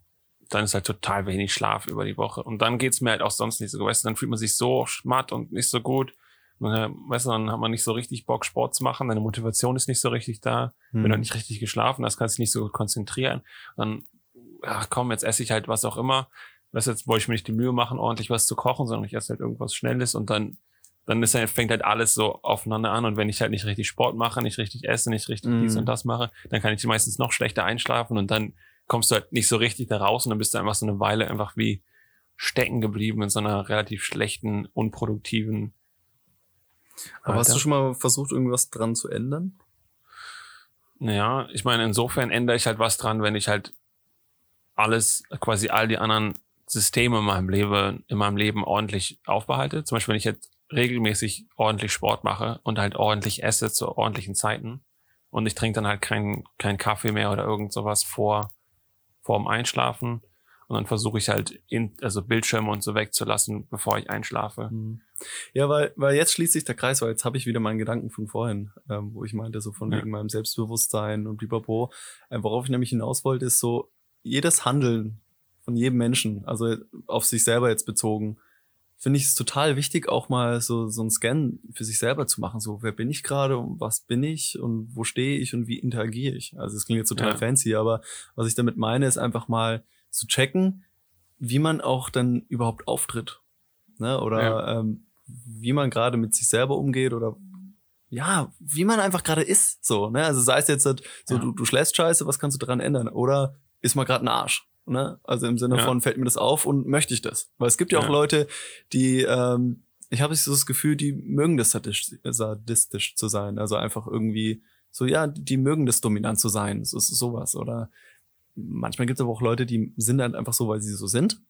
dann ist halt total wenig Schlaf über die Woche. Und dann geht's mir halt auch sonst nicht so. Weißt du, dann fühlt man sich so schmatt und nicht so gut. Äh, weißt du, dann hat man nicht so richtig Bock, Sport zu machen. Deine Motivation ist nicht so richtig da. Hm. Wenn du nicht richtig geschlafen hast, kannst du dich nicht so gut konzentrieren. Dann, ach komm, jetzt esse ich halt was auch immer. Weißt du, jetzt wollte ich mir nicht die Mühe machen, ordentlich was zu kochen, sondern ich esse halt irgendwas Schnelles und dann, dann ist halt, fängt halt alles so aufeinander an. Und wenn ich halt nicht richtig Sport mache, nicht richtig esse, nicht richtig Mhm. dies und das mache, dann kann ich meistens noch schlechter einschlafen und dann kommst du halt nicht so richtig da raus und dann bist du einfach so eine Weile einfach wie stecken geblieben in so einer relativ schlechten, unproduktiven. Aber hast Alter. du schon mal versucht, irgendwas dran zu ändern? Naja, ich meine, insofern ändere ich halt was dran, wenn ich halt alles, quasi all die anderen Systeme in meinem Leben, in meinem Leben ordentlich aufbehalte. Zum Beispiel, wenn ich jetzt regelmäßig ordentlich Sport mache und halt ordentlich esse zu ordentlichen Zeiten und ich trinke dann halt keinen keinen Kaffee mehr oder irgend sowas vor vorm Einschlafen und dann versuche ich halt in, also Bildschirme und so wegzulassen, bevor ich einschlafe. Mhm. Ja, weil, weil jetzt schließt sich der Kreis, weil jetzt habe ich wieder meinen Gedanken von vorhin, ähm, wo ich meinte, so von Ja. wegen meinem Selbstbewusstsein und blablabla. Äh, worauf ich nämlich hinaus wollte, ist so, jedes Handeln von jedem Menschen, also auf sich selber jetzt bezogen, finde ich es total wichtig, auch mal so, so einen Scan für sich selber zu machen. So, wer bin ich gerade und was bin ich und wo stehe ich und wie interagiere ich? Also es klingt jetzt total Ja. fancy, aber was ich damit meine, ist einfach mal zu checken, wie man auch dann überhaupt auftritt. Ne? Oder Ja. ähm, wie man gerade mit sich selber umgeht oder ja, wie man einfach gerade ist. So, ne? Also sei es jetzt halt so, Ja. du, du schläfst scheiße, was kannst du daran ändern? Oder ist mal gerade ein Arsch? Ne? Also im Sinne Ja. von, fällt mir das auf und möchte ich das? Weil es gibt ja auch. Leute, die, ähm, ich habe so das Gefühl, die mögen das sadistisch, sadistisch zu sein. Also einfach irgendwie so, ja, die mögen das dominant zu sein. So, so, sowas. Oder manchmal gibt es aber auch Leute, die sind halt einfach so, weil sie so sind.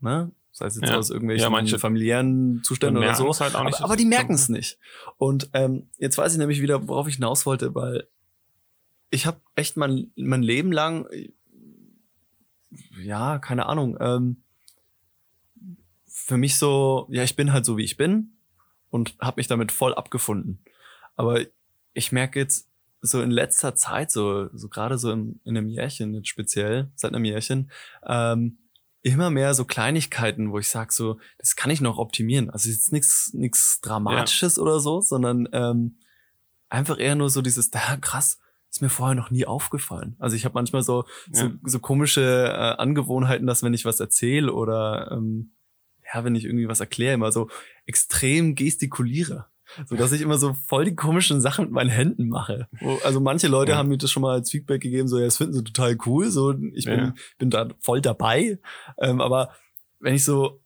Ne? Sei es jetzt Ja. aus irgendwelchen Ja, manche familiären Zuständen oder so. halt auch nicht aber, aber die merken es so. nicht. Und ähm, jetzt weiß ich nämlich wieder, worauf ich hinaus wollte, weil ich habe echt mein, mein Leben lang, ja, keine Ahnung, ähm, für mich so, ja, ich bin halt so, wie ich bin und habe mich damit voll abgefunden. Aber ich merke jetzt so in letzter Zeit, so, so gerade so in, in einem Jährchen jetzt speziell, seit einem Jährchen, ähm, immer mehr so Kleinigkeiten, wo ich sag so, das kann ich noch optimieren. Also jetzt nichts nichts Dramatisches oder so, sondern ähm, einfach eher nur so dieses, da krass, ist mir vorher noch nie aufgefallen. Also ich habe manchmal so, so, Ja. so komische äh, Angewohnheiten, dass wenn ich was erzähle oder ähm, ja, wenn ich irgendwie was erkläre, immer so extrem gestikuliere. So dass ich immer so voll die komischen Sachen mit meinen Händen mache. Also manche Leute Ja. haben mir das schon mal als Feedback gegeben, so ja, das finden sie total cool. So, ich bin, Ja. bin da voll dabei. Ähm, aber wenn ich so,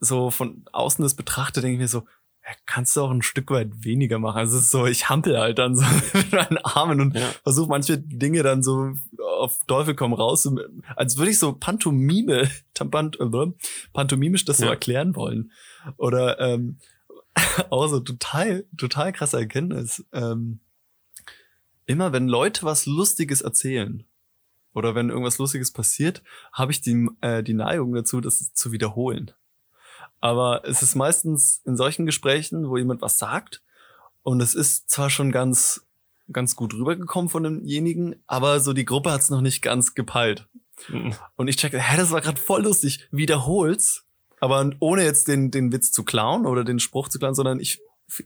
so von außen das betrachte, denke ich mir so, ja, kannst du auch ein Stück weit weniger machen. Also es ist so, ich hampel halt dann so mit meinen Armen und Ja. versuche manche Dinge dann so auf Teufel komm raus, als würde ich so Pantomime, Pant, äh, pantomimisch das so erklären wollen. Oder ähm, auch so total, total krasse Erkenntnis. Ähm, immer wenn Leute was Lustiges erzählen oder wenn irgendwas Lustiges passiert, habe ich die, äh, die Neigung dazu, das zu wiederholen. Aber es ist meistens in solchen Gesprächen, wo jemand was sagt Und es ist zwar schon ganz, ganz gut rübergekommen von demjenigen, aber so die Gruppe hat es noch nicht ganz gepeilt. Mhm. Und ich checkte, hä, das war gerade voll lustig. Wiederhol's, aber ohne jetzt den, den Witz zu klauen oder den Spruch zu klauen, sondern ich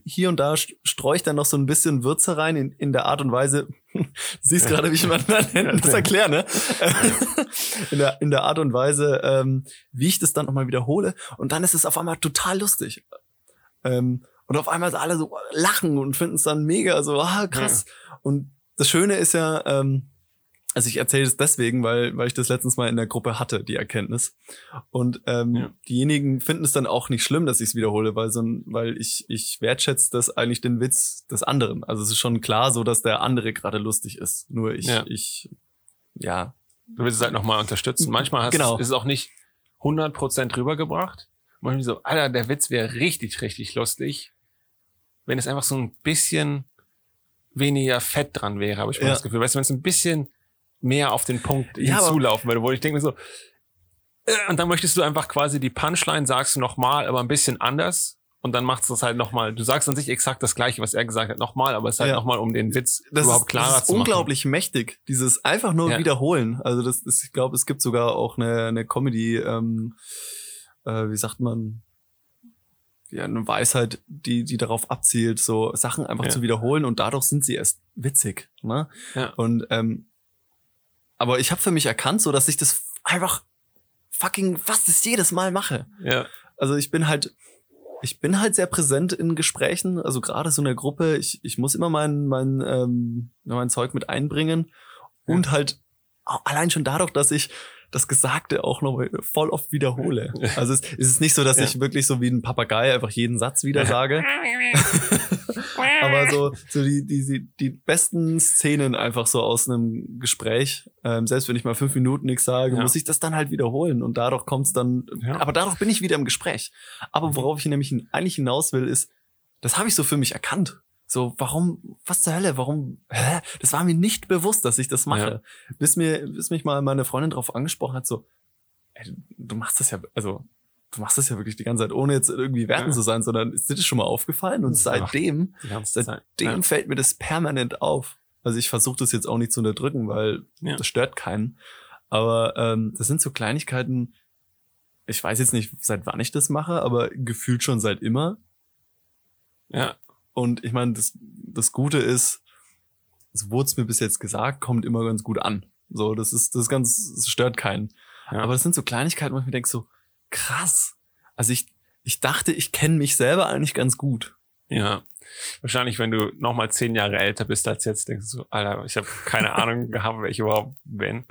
hier und da streue ich dann noch so ein bisschen Würze rein in, in der Art und Weise, du siehst gerade, wie ich mit meinen Händen das erkläre, ne? in, der, in der Art und Weise, ähm, wie ich das dann nochmal wiederhole. Und dann ist es auf einmal total lustig. Ähm, und auf einmal alle so lachen und finden es dann mega, so, ah, krass. Und das Schöne ist ja, ähm, also ich erzähle es deswegen, weil, weil ich das letztens mal in der Gruppe hatte, die Erkenntnis. Und ähm, Ja. diejenigen finden es dann auch nicht schlimm, dass ich es wiederhole, weil, so, ein- weil ich, ich wertschätze das eigentlich den Witz des anderen. Also es ist schon klar so, dass der andere gerade lustig ist. Nur ich, Ja. ich, ja, Du willst es halt nochmal unterstützen. Manchmal hast, Genau. ist es auch nicht 100% rübergebracht. Manchmal so, Alter, der Witz wäre richtig, richtig lustig, wenn es einfach so ein bisschen weniger Fett dran wäre, habe ich mal Ja. das Gefühl. Weißt du, wenn es ein bisschen mehr auf den Punkt Ja, hinzulaufen würde, wo ich denke mir so, äh, und dann möchtest du einfach quasi die Punchline sagst du nochmal, aber ein bisschen anders. Und dann machst du es halt nochmal. Du sagst an sich exakt das Gleiche, was er gesagt hat, nochmal, aber es ist halt Ja. nochmal, um den Witz das überhaupt ist, klarer das ist zu machen. unglaublich mächtig. Dieses einfach nur Ja. wiederholen. Also das ist, ich glaube, es gibt sogar auch eine, eine Comedy, ähm, äh, wie sagt man, ja, eine Weisheit, die, die darauf abzielt, so Sachen einfach Ja. zu wiederholen und dadurch sind sie erst witzig. Ne? Ja. Und ähm, aber ich habe für mich erkannt, so dass ich das einfach fucking fast das jedes Mal mache. Ja. Also ich bin halt, ich bin halt sehr präsent in Gesprächen, also gerade so in der Gruppe. Ich, ich muss immer mein, mein, ähm, mein Zeug mit einbringen und halt auch allein schon dadurch, dass ich das Gesagte auch noch voll oft wiederhole. Also es, es ist nicht so, dass Ja. ich wirklich so wie ein Papagei einfach jeden Satz wieder sage. Aber so, so die, die, die, die besten Szenen einfach so aus einem Gespräch, ähm, selbst wenn ich mal fünf Minuten nichts sage, Ja. muss ich das dann halt wiederholen und dadurch kommt's dann, Ja. aber dadurch bin ich wieder im Gespräch. Aber worauf ich nämlich eigentlich hinaus will, ist, das habe ich so für mich erkannt. So, warum, was zur Hölle, warum, hä? Das war mir nicht bewusst, dass ich das mache. Bis mir, bis mich mal meine Freundin drauf angesprochen hat, so, ey, du machst das ja, also, du machst das ja wirklich die ganze Zeit, ohne jetzt irgendwie werten Ja. zu sein, sondern ist dir das schon mal aufgefallen? Und seitdem, seitdem fällt mir das permanent auf. Also ich versuche das jetzt auch nicht zu unterdrücken, weil Ja. das stört keinen. Aber ähm, das sind so Kleinigkeiten, ich weiß jetzt nicht, seit wann ich das mache, aber gefühlt schon seit immer. Ja. Und ich meine, das, das Gute ist, es wurde es mir bis jetzt gesagt, kommt immer ganz gut an. So, das ist, das ist ganz, das stört keinen. Ja. Aber das sind so Kleinigkeiten, wo ich mir denke, so, krass. Also ich, ich dachte, ich kenne mich selber eigentlich ganz gut. Ja. Wahrscheinlich, wenn du noch mal zehn Jahre älter bist als jetzt, denkst du so, Alter, ich habe keine Ahnung gehabt, wer ich überhaupt bin.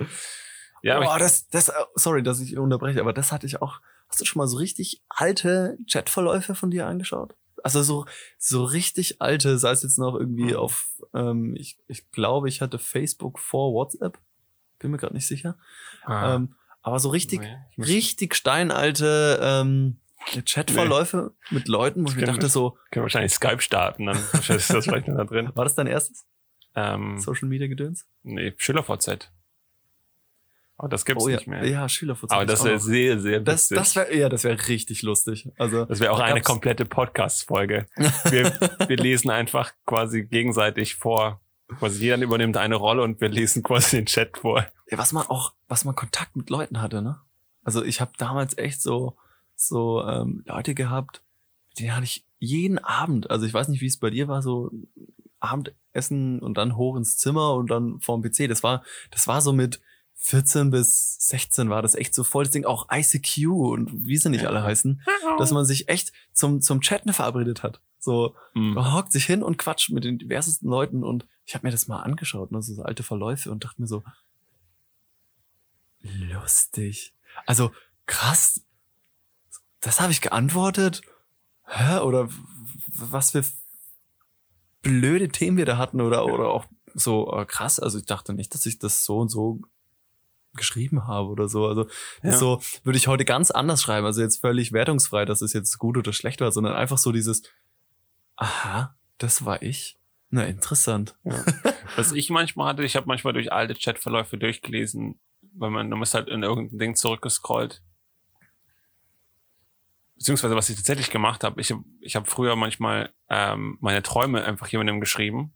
Ja, aber Boah, das, das, sorry, dass ich unterbreche, aber das hatte ich auch. Hast du schon mal so richtig alte Chatverläufe von dir angeschaut? Also so, so richtig alte, sei es jetzt noch irgendwie Mhm. auf, ähm, ich, ich glaube, ich hatte Facebook vor WhatsApp. Bin mir gerade nicht sicher. ich, ah, Ähm, aber so richtig, nee, richtig steinalte ähm, Chatverläufe mit Leuten, wo ich mir dachte so, können wahrscheinlich Skype starten, dann ist das vielleicht noch da drin. war das dein erstes Ähm, Social Media Gedöns? nee, SchülerVZ. Aber das gibt's oh ja, nicht mehr. ja, Schüler Aber das wäre sehr, sehr das, witzig. das wäre ja, das wäre richtig lustig. Also Das wäre auch eine komplette Podcast-Folge. Wir, wir lesen einfach quasi gegenseitig vor. Quasi jeder übernimmt eine Rolle und wir lesen quasi den Chat vor. Ja, was man auch, was man Kontakt mit Leuten hatte, ne? Also ich habe damals echt so so ähm, Leute gehabt, mit denen hatte ich jeden Abend, also ich weiß nicht, wie es bei dir war, so Abendessen und dann hoch ins Zimmer und dann vorm PC. Das war, das war so mit 14 bis 16 war das echt so voll das Ding, auch ICQ und wie sie nicht alle heißen, dass man sich echt zum, zum Chatten verabredet hat. So, Mhm. man hockt sich hin und quatscht mit den diversesten Leuten und ich habe mir das mal angeschaut, ne, so, so alte Verläufe und dachte mir so, lustig. Also krass, das habe ich geantwortet. Hä? Oder was für blöde Themen wir da hatten oder, oder auch so äh, krass. Also ich dachte nicht, dass ich das so und so geschrieben habe oder so. Also Ja. so würde ich heute ganz anders schreiben. Also jetzt völlig wertungsfrei, dass es jetzt gut oder schlecht war, sondern einfach so dieses, aha, das war ich. Na, interessant. Was ich manchmal hatte, ich habe manchmal durch alte Chatverläufe durchgelesen, weil man, du bist halt in irgendein Ding zurückgescrollt. beziehungsweise was ich tatsächlich gemacht habe, ich, hab- ich habe früher manchmal ähm, meine Träume einfach jemandem geschrieben.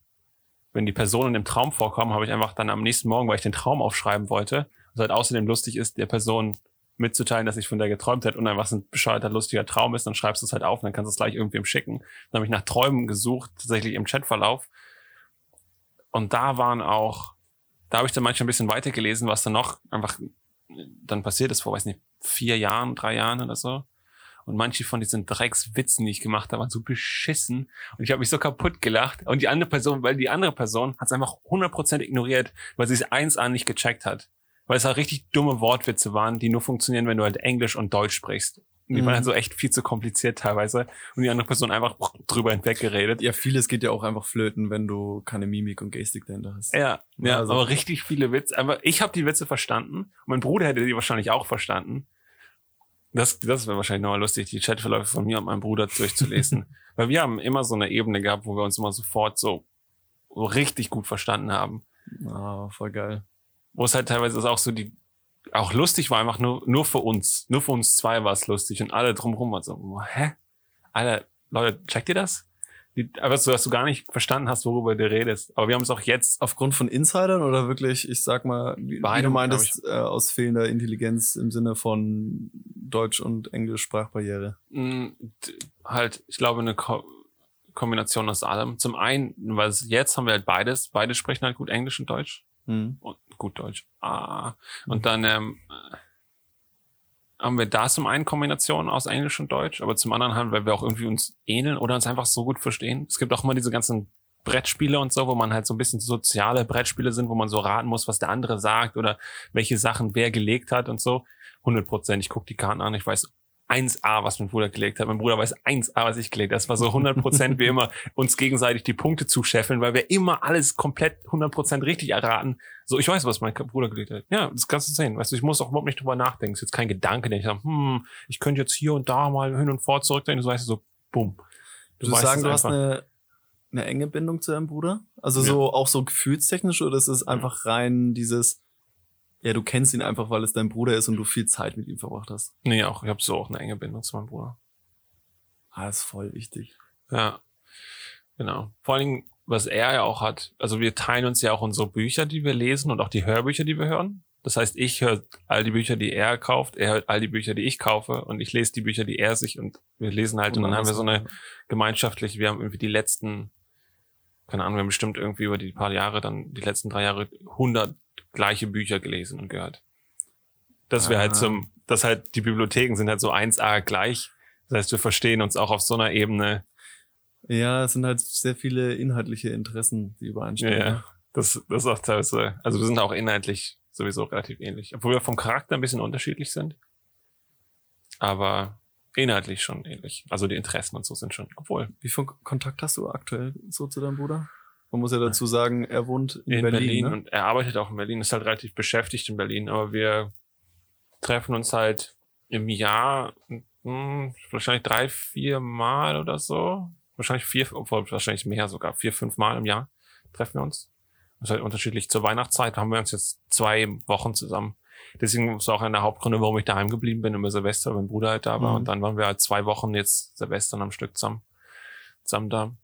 Wenn die Personen im Traum vorkommen, habe ich einfach dann am nächsten Morgen, weil ich den Traum aufschreiben wollte, was halt außerdem lustig ist, der Person mitzuteilen, dass ich von der geträumt hätte und einfach so ein bescheuerter, lustiger Traum ist, dann schreibst du es halt auf und dann kannst du es gleich irgendwem schicken. Dann habe ich nach Träumen gesucht, tatsächlich im Chatverlauf. Und da waren auch, da habe ich dann manchmal ein bisschen weitergelesen, was dann noch einfach dann passiert ist vor, weiß nicht, vier Jahren, drei Jahren oder so. Und manche von diesen Dreckswitzen, die ich gemacht habe, waren so beschissen. Und ich habe mich so kaputt gelacht. Und die andere Person, weil die andere Person hat es einfach 100% ignoriert, weil sie es eins an nicht gecheckt hat. Weil es halt richtig dumme Wortwitze waren, die nur funktionieren, wenn du halt Englisch und Deutsch sprichst. Und die Mhm. waren halt so echt viel zu kompliziert teilweise. Und die andere Person einfach drüber hinweg geredet. Ja, vieles geht ja auch einfach flöten, wenn du keine Mimik und Gestik dahinter hast. Ja, ja, Also- aber richtig viele Witze. Aber ich habe die Witze verstanden. Und mein Bruder hätte die wahrscheinlich auch verstanden. Das, das wäre wahrscheinlich nochmal lustig, die Chatverläufe von mir und meinem Bruder durchzulesen. Weil wir haben immer so eine Ebene gehabt, wo wir uns immer sofort so, so richtig gut verstanden haben. Ah, voll geil. Wo es halt teilweise auch so die, auch lustig war, einfach nur, nur für uns. Nur für uns zwei war es lustig. Und alle drumherum waren so, hä? Alter, Leute, checkt ihr das? Die, aber so, dass du gar nicht verstanden hast, worüber du redest. Aber wir haben es auch jetzt Aufgrund von Insidern oder wirklich, ich sag mal, wie, wie du meintest, äh, aus fehlender Intelligenz im Sinne von Deutsch- und Englisch-Sprachbarriere? d- halt, ich glaube, eine Ko Kombination aus allem. Zum einen, weil jetzt haben wir halt beides. Beide sprechen halt gut Englisch und Deutsch. Hm. Und gut Deutsch. Ah. Und dann ähm, haben wir da zum einen Kombination aus Englisch und Deutsch, aber zum anderen haben wir, weil wir auch irgendwie uns ähneln oder uns einfach so gut verstehen. Es gibt auch immer diese ganzen Brettspiele und so, wo man halt so ein bisschen soziale Brettspiele sind, wo man so raten muss, was der andere sagt oder welche Sachen wer gelegt hat und so. 100 Prozent. Ich gucke die Karten an, ich weiß 1A, was mein Bruder gelegt hat. Mein Bruder weiß 1A, was ich gelegt habe. Das war so 100 Prozent wie immer uns gegenseitig die Punkte zuscheffeln, weil wir immer alles komplett 100 Prozent richtig erraten. So, ich weiß, was mein Bruder gelegt hat. Ja, das kannst du sehen. Weißt du, ich muss auch überhaupt nicht drüber nachdenken. Es ist jetzt kein Gedanke, den ich sage, hm, ich könnte jetzt hier und da mal hin und vor zurückdenken. Du weißt so, bumm. Du, weißt sagen, es du hast eine, eine enge Bindung zu deinem Bruder? Also Ja. so auch so gefühlstechnisch oder ist es einfach rein dieses, ja, du kennst ihn einfach, weil es dein Bruder ist und du viel Zeit mit ihm verbracht hast? Nee, auch. Ich habe so auch eine enge Bindung zu meinem Bruder. Ah, das ist voll wichtig. Ja, genau. Vor allen Dingen, was er ja auch hat, also wir teilen uns ja auch unsere Bücher, die wir lesen und auch die Hörbücher, die wir hören. Das heißt, ich höre all die Bücher, die er kauft, er hört all die Bücher, die ich kaufe und ich lese die Bücher, die er sich und wir lesen halt und, dann haben wir so eine gemeinschaftlich, wir haben irgendwie die letzten, keine Ahnung, wir haben bestimmt irgendwie über die paar Jahre, dann die letzten drei Jahre 100 gleiche Bücher gelesen und gehört. Dass wir Ah. halt zum, dass halt die Bibliotheken sind halt so 1A gleich. Das heißt, wir verstehen uns auch auf so einer Ebene, Ja, es sind halt sehr viele inhaltliche Interessen, die übereinstimmen. Ja, ja. ne? Das, das ist auch teilweise, also wir sind auch inhaltlich sowieso relativ ähnlich. Obwohl wir vom Charakter ein bisschen unterschiedlich sind. Aber inhaltlich schon ähnlich. Also die Interessen und so sind schon, obwohl. Wie viel Kontakt hast du aktuell so zu deinem Bruder? Man muss ja dazu sagen, er wohnt in, In Berlin. Berlin, ne? und er arbeitet auch in Berlin, ist halt relativ beschäftigt in Berlin, aber wir treffen uns halt im Jahr hm, wahrscheinlich drei, vier Mal oder so. Wahrscheinlich vier, obwohl wahrscheinlich mehr sogar, vier, fünf Mal im Jahr treffen wir uns. Das ist halt unterschiedlich. Zur Weihnachtszeit haben wir uns jetzt zwei Wochen zusammen. Deswegen ist auch einer der Hauptgründe, warum ich daheim geblieben bin über Silvester, weil mein Bruder halt da war. Mhm. Und dann waren wir halt zwei Wochen jetzt Silvestern am Stück zusammen, zusammen da.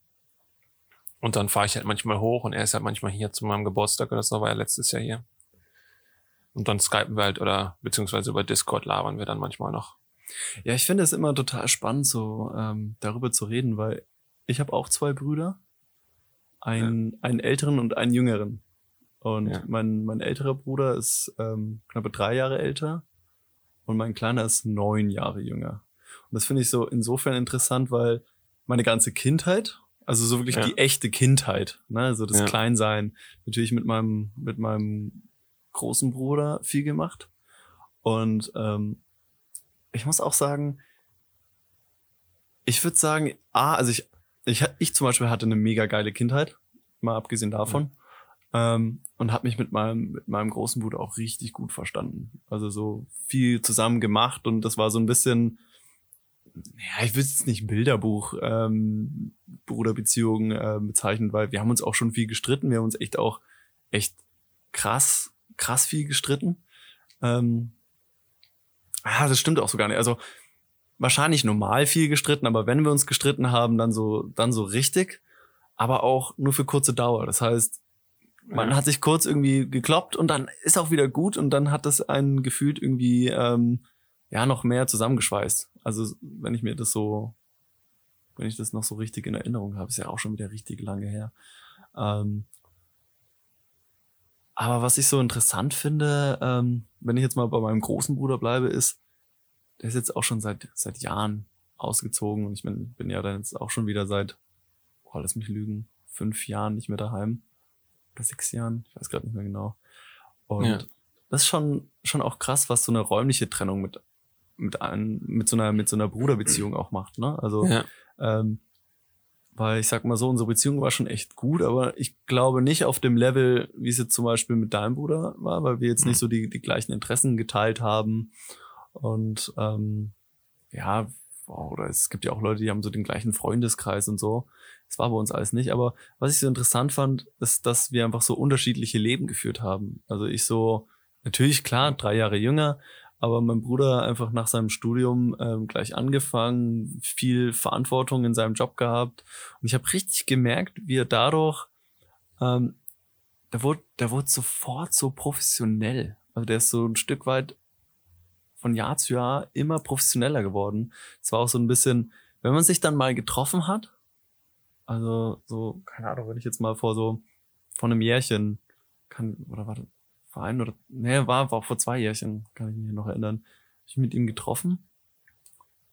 Und dann fahre ich halt manchmal hoch und er ist halt manchmal hier zu meinem Geburtstag oder so, war er letztes Jahr hier. Und dann skypen wir halt oder beziehungsweise über Discord labern wir dann manchmal noch. Ja, ich finde es immer total spannend, so ähm, darüber zu reden, weil ich habe auch zwei Brüder, einen, einen älteren und einen jüngeren. Und Ja. mein, mein älterer Bruder ist ähm, knappe drei Jahre älter und mein kleiner ist neun Jahre jünger. Und das finde ich so insofern interessant, weil meine ganze Kindheit, also so wirklich Ja. die echte Kindheit, ne, also das Ja. Kleinsein, natürlich mit meinem, mit meinem großen Bruder viel gemacht. Und ähm, ich muss auch sagen, ich würde sagen, ah, also ich, ich, ich zum Beispiel hatte eine mega geile Kindheit, mal abgesehen davon. Ähm, und habe mich mit meinem, mit meinem großen Bruder auch richtig gut verstanden. Also so viel zusammen gemacht und das war so ein bisschen, ja, ich will es nicht Bilderbuch, ähm, Bruderbeziehungen äh, bezeichnen, weil wir haben uns auch schon viel gestritten. Wir haben uns echt auch echt krass, krass viel gestritten. Ähm, ah, das stimmt auch so gar nicht. Also wahrscheinlich normal viel gestritten, aber wenn wir uns gestritten haben, dann so, dann so richtig, aber auch nur für kurze Dauer. Das heißt, man Ja. hat sich kurz irgendwie gekloppt und dann ist auch wieder gut und dann hat das einen gefühlt irgendwie ähm, ja noch mehr zusammengeschweißt. Also wenn ich mir das so, wenn ich das noch so richtig in Erinnerung habe, ist ja auch schon wieder richtig lange her. Ähm, aber was ich so interessant finde, ähm, wenn ich jetzt mal bei meinem großen Bruder bleibe, ist, der ist jetzt auch schon seit seit Jahren ausgezogen und ich bin, bin ja dann jetzt auch schon wieder seit, boah, lass mich lügen, fünf Jahren nicht mehr daheim oder sechs Jahren, ich weiß gerade nicht mehr genau. Und Ja. das ist schon schon auch krass, was so eine räumliche Trennung mit mit einem, mit so einer mit so einer Bruderbeziehung auch macht, ne? Also Ja. ähm, weil ich sag mal so, unsere Beziehung war schon echt gut, aber ich glaube nicht auf dem Level, wie es jetzt zum Beispiel mit deinem Bruder war, weil wir jetzt nicht so die, die gleichen Interessen geteilt haben. Und ähm, ja, oder es gibt ja auch Leute, die haben so den gleichen Freundeskreis und so. Das war bei uns alles nicht. Aber was ich so interessant fand, ist, dass wir einfach so unterschiedliche Leben geführt haben. Also ich so, natürlich klar, drei Jahre jünger, aber mein Bruder einfach nach seinem Studium ähm, gleich angefangen, viel Verantwortung in seinem Job gehabt. Und ich habe richtig gemerkt, wie er dadurch, ähm, der wurde, der wurde sofort so professionell. Also der ist so ein Stück weit von Jahr zu Jahr immer professioneller geworden. Es war auch so ein bisschen, wenn man sich dann mal getroffen hat, also so, keine Ahnung, wenn ich jetzt mal vor so, vor einem Jährchen, kann, oder warte, vor ein oder, nee, war, war auch vor zwei Jährchen, kann ich mich noch erinnern, ich mit ihm getroffen.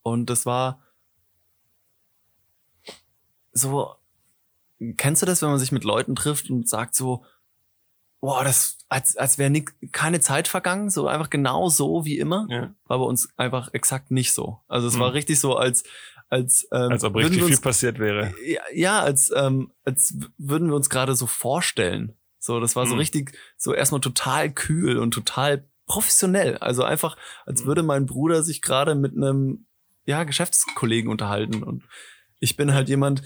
Und das war so, kennst du das, wenn man sich mit Leuten trifft und sagt so, boah, das, als, als wäre keine Zeit vergangen, so einfach genau so wie immer, Ja. war bei uns einfach exakt nicht so. Also es Mhm. war richtig so, als, als, ähm, Als ob richtig wir viel uns, passiert wäre. ja, ja, als, ähm, als würden wir uns gerade so vorstellen. So, das war so Mhm. richtig, so erstmal total kühl und total professionell. Also einfach, als Mhm. würde mein Bruder sich gerade mit einem, ja, Geschäftskollegen unterhalten. Und ich bin halt jemand,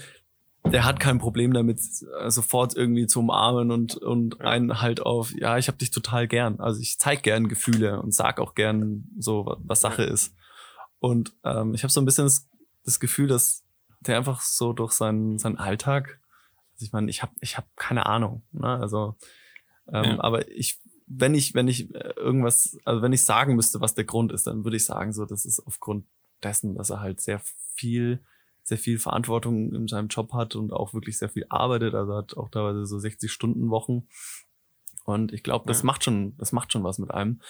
der hat kein Problem damit, äh, sofort irgendwie zu umarmen und, und Ja. einen halt auf, ja, ich hab dich total gern. Also ich zeig gern Gefühle und sag auch gern so, wa- was Sache ist. Und ähm, ich habe so ein bisschen das, das Gefühl, dass der einfach so durch seinen, seinen Alltag, also ich meine, ich habe ich hab keine Ahnung, ne? Also, ähm, Ja. aber ich, wenn ich, wenn ich äh, irgendwas, also wenn ich sagen müsste, was der Grund ist, dann würde ich sagen, so, das ist aufgrund dessen, dass er halt sehr viel, sehr viel Verantwortung in seinem Job hat und auch wirklich sehr viel arbeitet. Also hat auch teilweise so 60 Stunden Wochen. Und ich glaube, das Ja. macht schon, das macht schon was mit einem.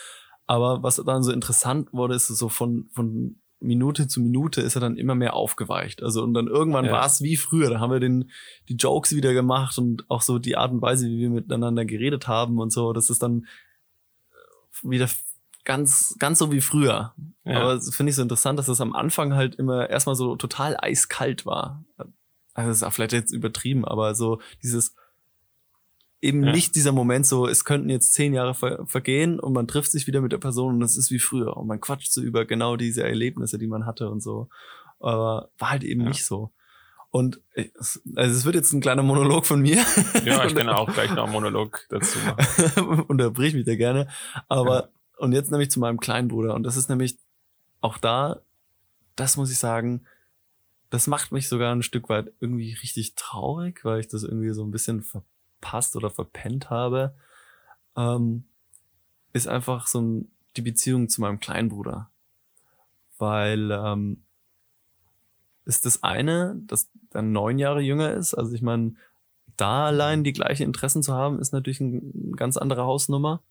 Aber was dann so interessant wurde, ist so von, von Minute zu Minute ist er dann immer mehr aufgeweicht. Also und dann irgendwann Ja. war es wie früher. Da haben wir den, die Jokes wieder gemacht und auch so die Art und Weise, wie wir miteinander geredet haben und so. Das ist dann wieder ganz, ganz so wie früher. Ja. Aber das finde ich so interessant, dass es am Anfang halt immer erstmal so total eiskalt war. Also das ist auch vielleicht jetzt übertrieben, aber so dieses eben Ja. nicht dieser Moment so, es könnten jetzt zehn Jahre ver vergehen und man trifft sich wieder mit der Person und es ist wie früher und man quatscht so über genau diese Erlebnisse, die man hatte und so. Aber war halt eben Ja. nicht so. Und es- also es wird jetzt ein kleiner Monolog von mir. Ja, ich kann auch gleich noch einen Monolog dazu machen. Unterbrich mich da gerne. Aber, und jetzt nämlich zu meinem kleinen Bruder. Und das ist nämlich auch da, das muss ich sagen, das macht mich sogar ein Stück weit irgendwie richtig traurig, weil ich das irgendwie so ein bisschen verpasst oder verpennt habe. Ähm, ist einfach so ein, die Beziehung zu meinem kleinen Bruder. Weil, ähm, ist das eine, dass er neun Jahre jünger ist. Also ich meine, da allein die gleichen Interessen zu haben, ist natürlich ein, eine ganz andere Hausnummer.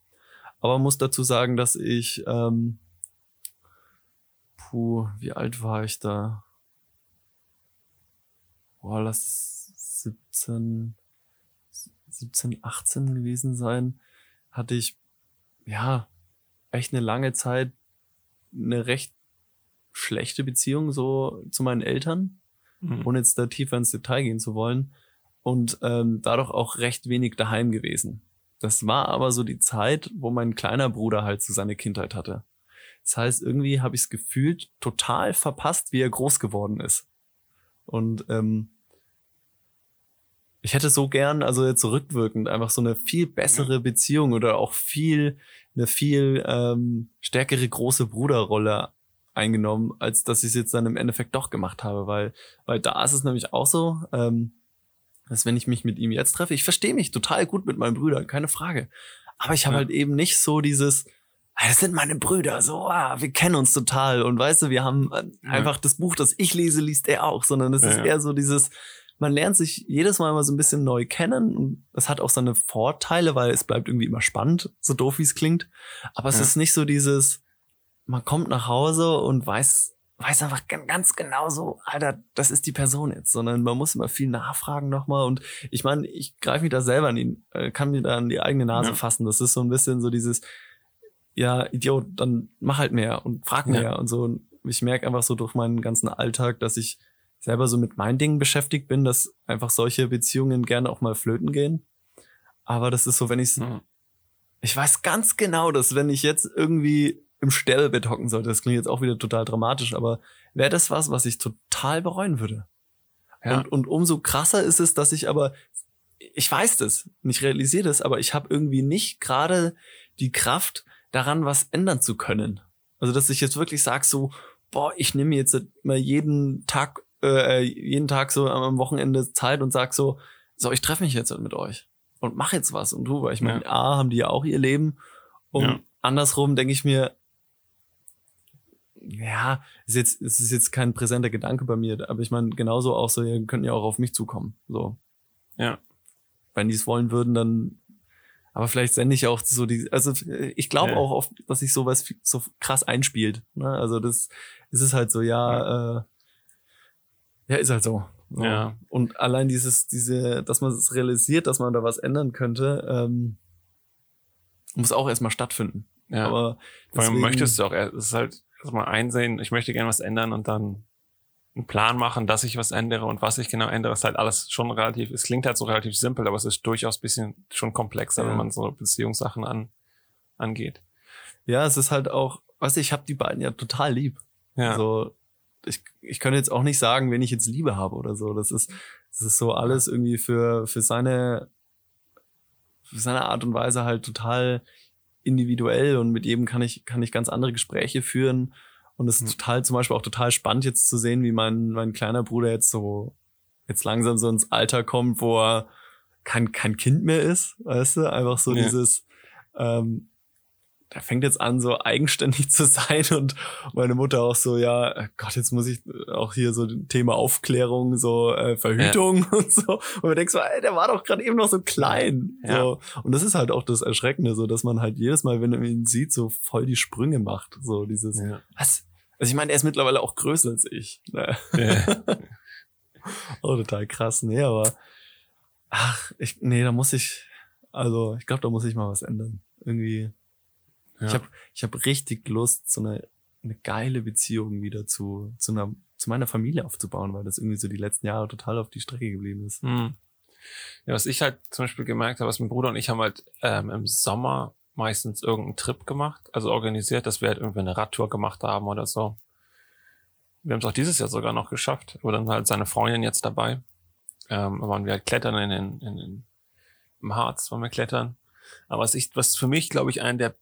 Aber muss dazu sagen, dass ich, ähm, puh, wie alt war ich da? Boah, lass 17, 17, 18 gewesen sein. Hatte ich, ja, echt eine lange Zeit eine recht schlechte Beziehung so zu meinen Eltern Mhm. ohne jetzt da tiefer ins Detail gehen zu wollen. Und ähm, dadurch auch recht wenig daheim gewesen. Das war aber so die Zeit, wo mein kleiner Bruder halt so seine Kindheit hatte. Das heißt, irgendwie habe ich es gefühlt total verpasst, wie er groß geworden ist. Und ähm, ich hätte so gern, also jetzt rückwirkend, einfach so eine viel bessere Beziehung oder auch viel, eine viel ähm, stärkere große Bruderrolle eingenommen, als dass ich es jetzt dann im Endeffekt doch gemacht habe, weil, weil da ist es nämlich auch so, ähm, dass wenn ich mich mit ihm jetzt treffe, ich verstehe mich total gut mit meinen Brüdern, keine Frage. Aber ich habe Ja. halt eben nicht so dieses, das sind meine Brüder, so, ah, wir kennen uns total. Und weißt du, wir haben äh, Ja. einfach das Buch, das ich lese, liest er auch, sondern es Ja, ist ja. eher so dieses, man lernt sich jedes Mal mal so ein bisschen neu kennen und es hat auch seine Vorteile, weil es bleibt irgendwie immer spannend, so doof wie es klingt. Aber es Ja. ist nicht so dieses, man kommt nach Hause und weiß, weiß einfach gan- ganz genau so, Alter, das ist die Person jetzt, sondern man muss immer viel nachfragen nochmal und ich meine, ich greife mich da selber an ihn, äh, kann mir da an die eigene Nase Ja. fassen. Das ist so ein bisschen so dieses, ja, Idiot, dann mach halt mehr und frag mehr Ja. und so. Und ich merke einfach so durch meinen ganzen Alltag, dass ich selber so mit meinen Dingen beschäftigt bin, dass einfach solche Beziehungen gerne auch mal flöten gehen. Aber das ist so, wenn ich Mhm. ich weiß ganz genau, dass wenn ich jetzt irgendwie im Sterbebett hocken sollte, das klingt jetzt auch wieder total dramatisch, aber wäre das was, was ich total bereuen würde. Ja. Und, und umso krasser ist es, dass ich aber, ich weiß das, und ich realisiere das, aber ich habe irgendwie nicht gerade die Kraft, daran was ändern zu können. Also, dass ich jetzt wirklich sage, so, boah, ich nehme jetzt mal jeden Tag, äh, jeden Tag so am Wochenende Zeit und sag so, so, ich treffe mich jetzt mit euch und mach jetzt was und tu, weil ich meine, A, haben die ja auch ihr Leben und Ja. andersrum denke ich mir, ja, ist jetzt, es ist jetzt kein präsenter Gedanke bei mir, aber ich meine, genauso auch so, ihr könnt ja auch auf mich zukommen, so. Ja. Wenn die es wollen würden, dann, aber vielleicht sende ich auch so die, also ich glaube Ja. auch oft, dass sich sowas so krass einspielt, ne? Also das, es ist halt so, ja, äh, ja, ist halt so. So. Ja. Und allein dieses, diese, dass man es realisiert, dass man da was ändern könnte, ähm, muss auch erstmal stattfinden. Ja. Aber Vor allem möchtest du auch, erst- es ist halt erstmal einsehen, ich möchte gerne was ändern und dann einen Plan machen, dass ich was ändere und was ich genau ändere, ist halt alles schon relativ, es klingt halt so relativ simpel, aber es ist durchaus bisschen schon komplexer, Ja. wenn man so Beziehungssachen an, angeht. Ja, es ist halt auch, weißt du, ich habe die beiden ja total lieb. Ja. Also ich, ich kann jetzt auch nicht sagen, wen ich jetzt Liebe habe oder so. Das ist, das ist so alles irgendwie für, für seine, für seine Art und Weise halt total individuell und mit jedem kann ich, kann ich ganz andere Gespräche führen. Und es ist Mhm. total, zum Beispiel auch total spannend jetzt zu sehen, wie mein, mein kleiner Bruder jetzt so, jetzt langsam so ins Alter kommt, wo er kein, kein Kind mehr ist, weißt du? Einfach so Ja. dieses, ähm, der fängt jetzt an, so eigenständig zu sein und meine Mutter auch so, ja, äh, Gott, jetzt muss ich auch hier so ein Thema Aufklärung, so äh, Verhütung und so. Und man denkt so, ey, der war doch gerade eben noch so klein. Ja. So. Und das ist halt auch das Erschreckende, so dass man halt jedes Mal, wenn man ihn sieht, so voll die Sprünge macht. So dieses, Ja. was? Also ich meine, er ist mittlerweile auch größer als ich. Ne? Ja. Oh, total krass. Nee, aber ach, ich, nee, da muss ich, also ich glaube, da muss ich mal was ändern. Irgendwie. Ja. Ich habe ich hab richtig Lust, so eine, eine geile Beziehung wieder zu, zu, einer, zu meiner Familie aufzubauen, weil das irgendwie so die letzten Jahre total auf die Strecke geblieben ist. Hm. Ja, was ich halt zum Beispiel gemerkt habe, was mein Bruder und ich haben halt ähm, im Sommer meistens irgendeinen Trip gemacht, also organisiert, dass wir halt irgendwie eine Radtour gemacht haben oder so. Wir haben es auch dieses Jahr sogar noch geschafft, wo dann halt seine Freundin jetzt dabei. Ähm, waren wir halt klettern in, den, in, in im Harz, waren wir klettern. Aber was ich, was für mich, glaube ich, einer der,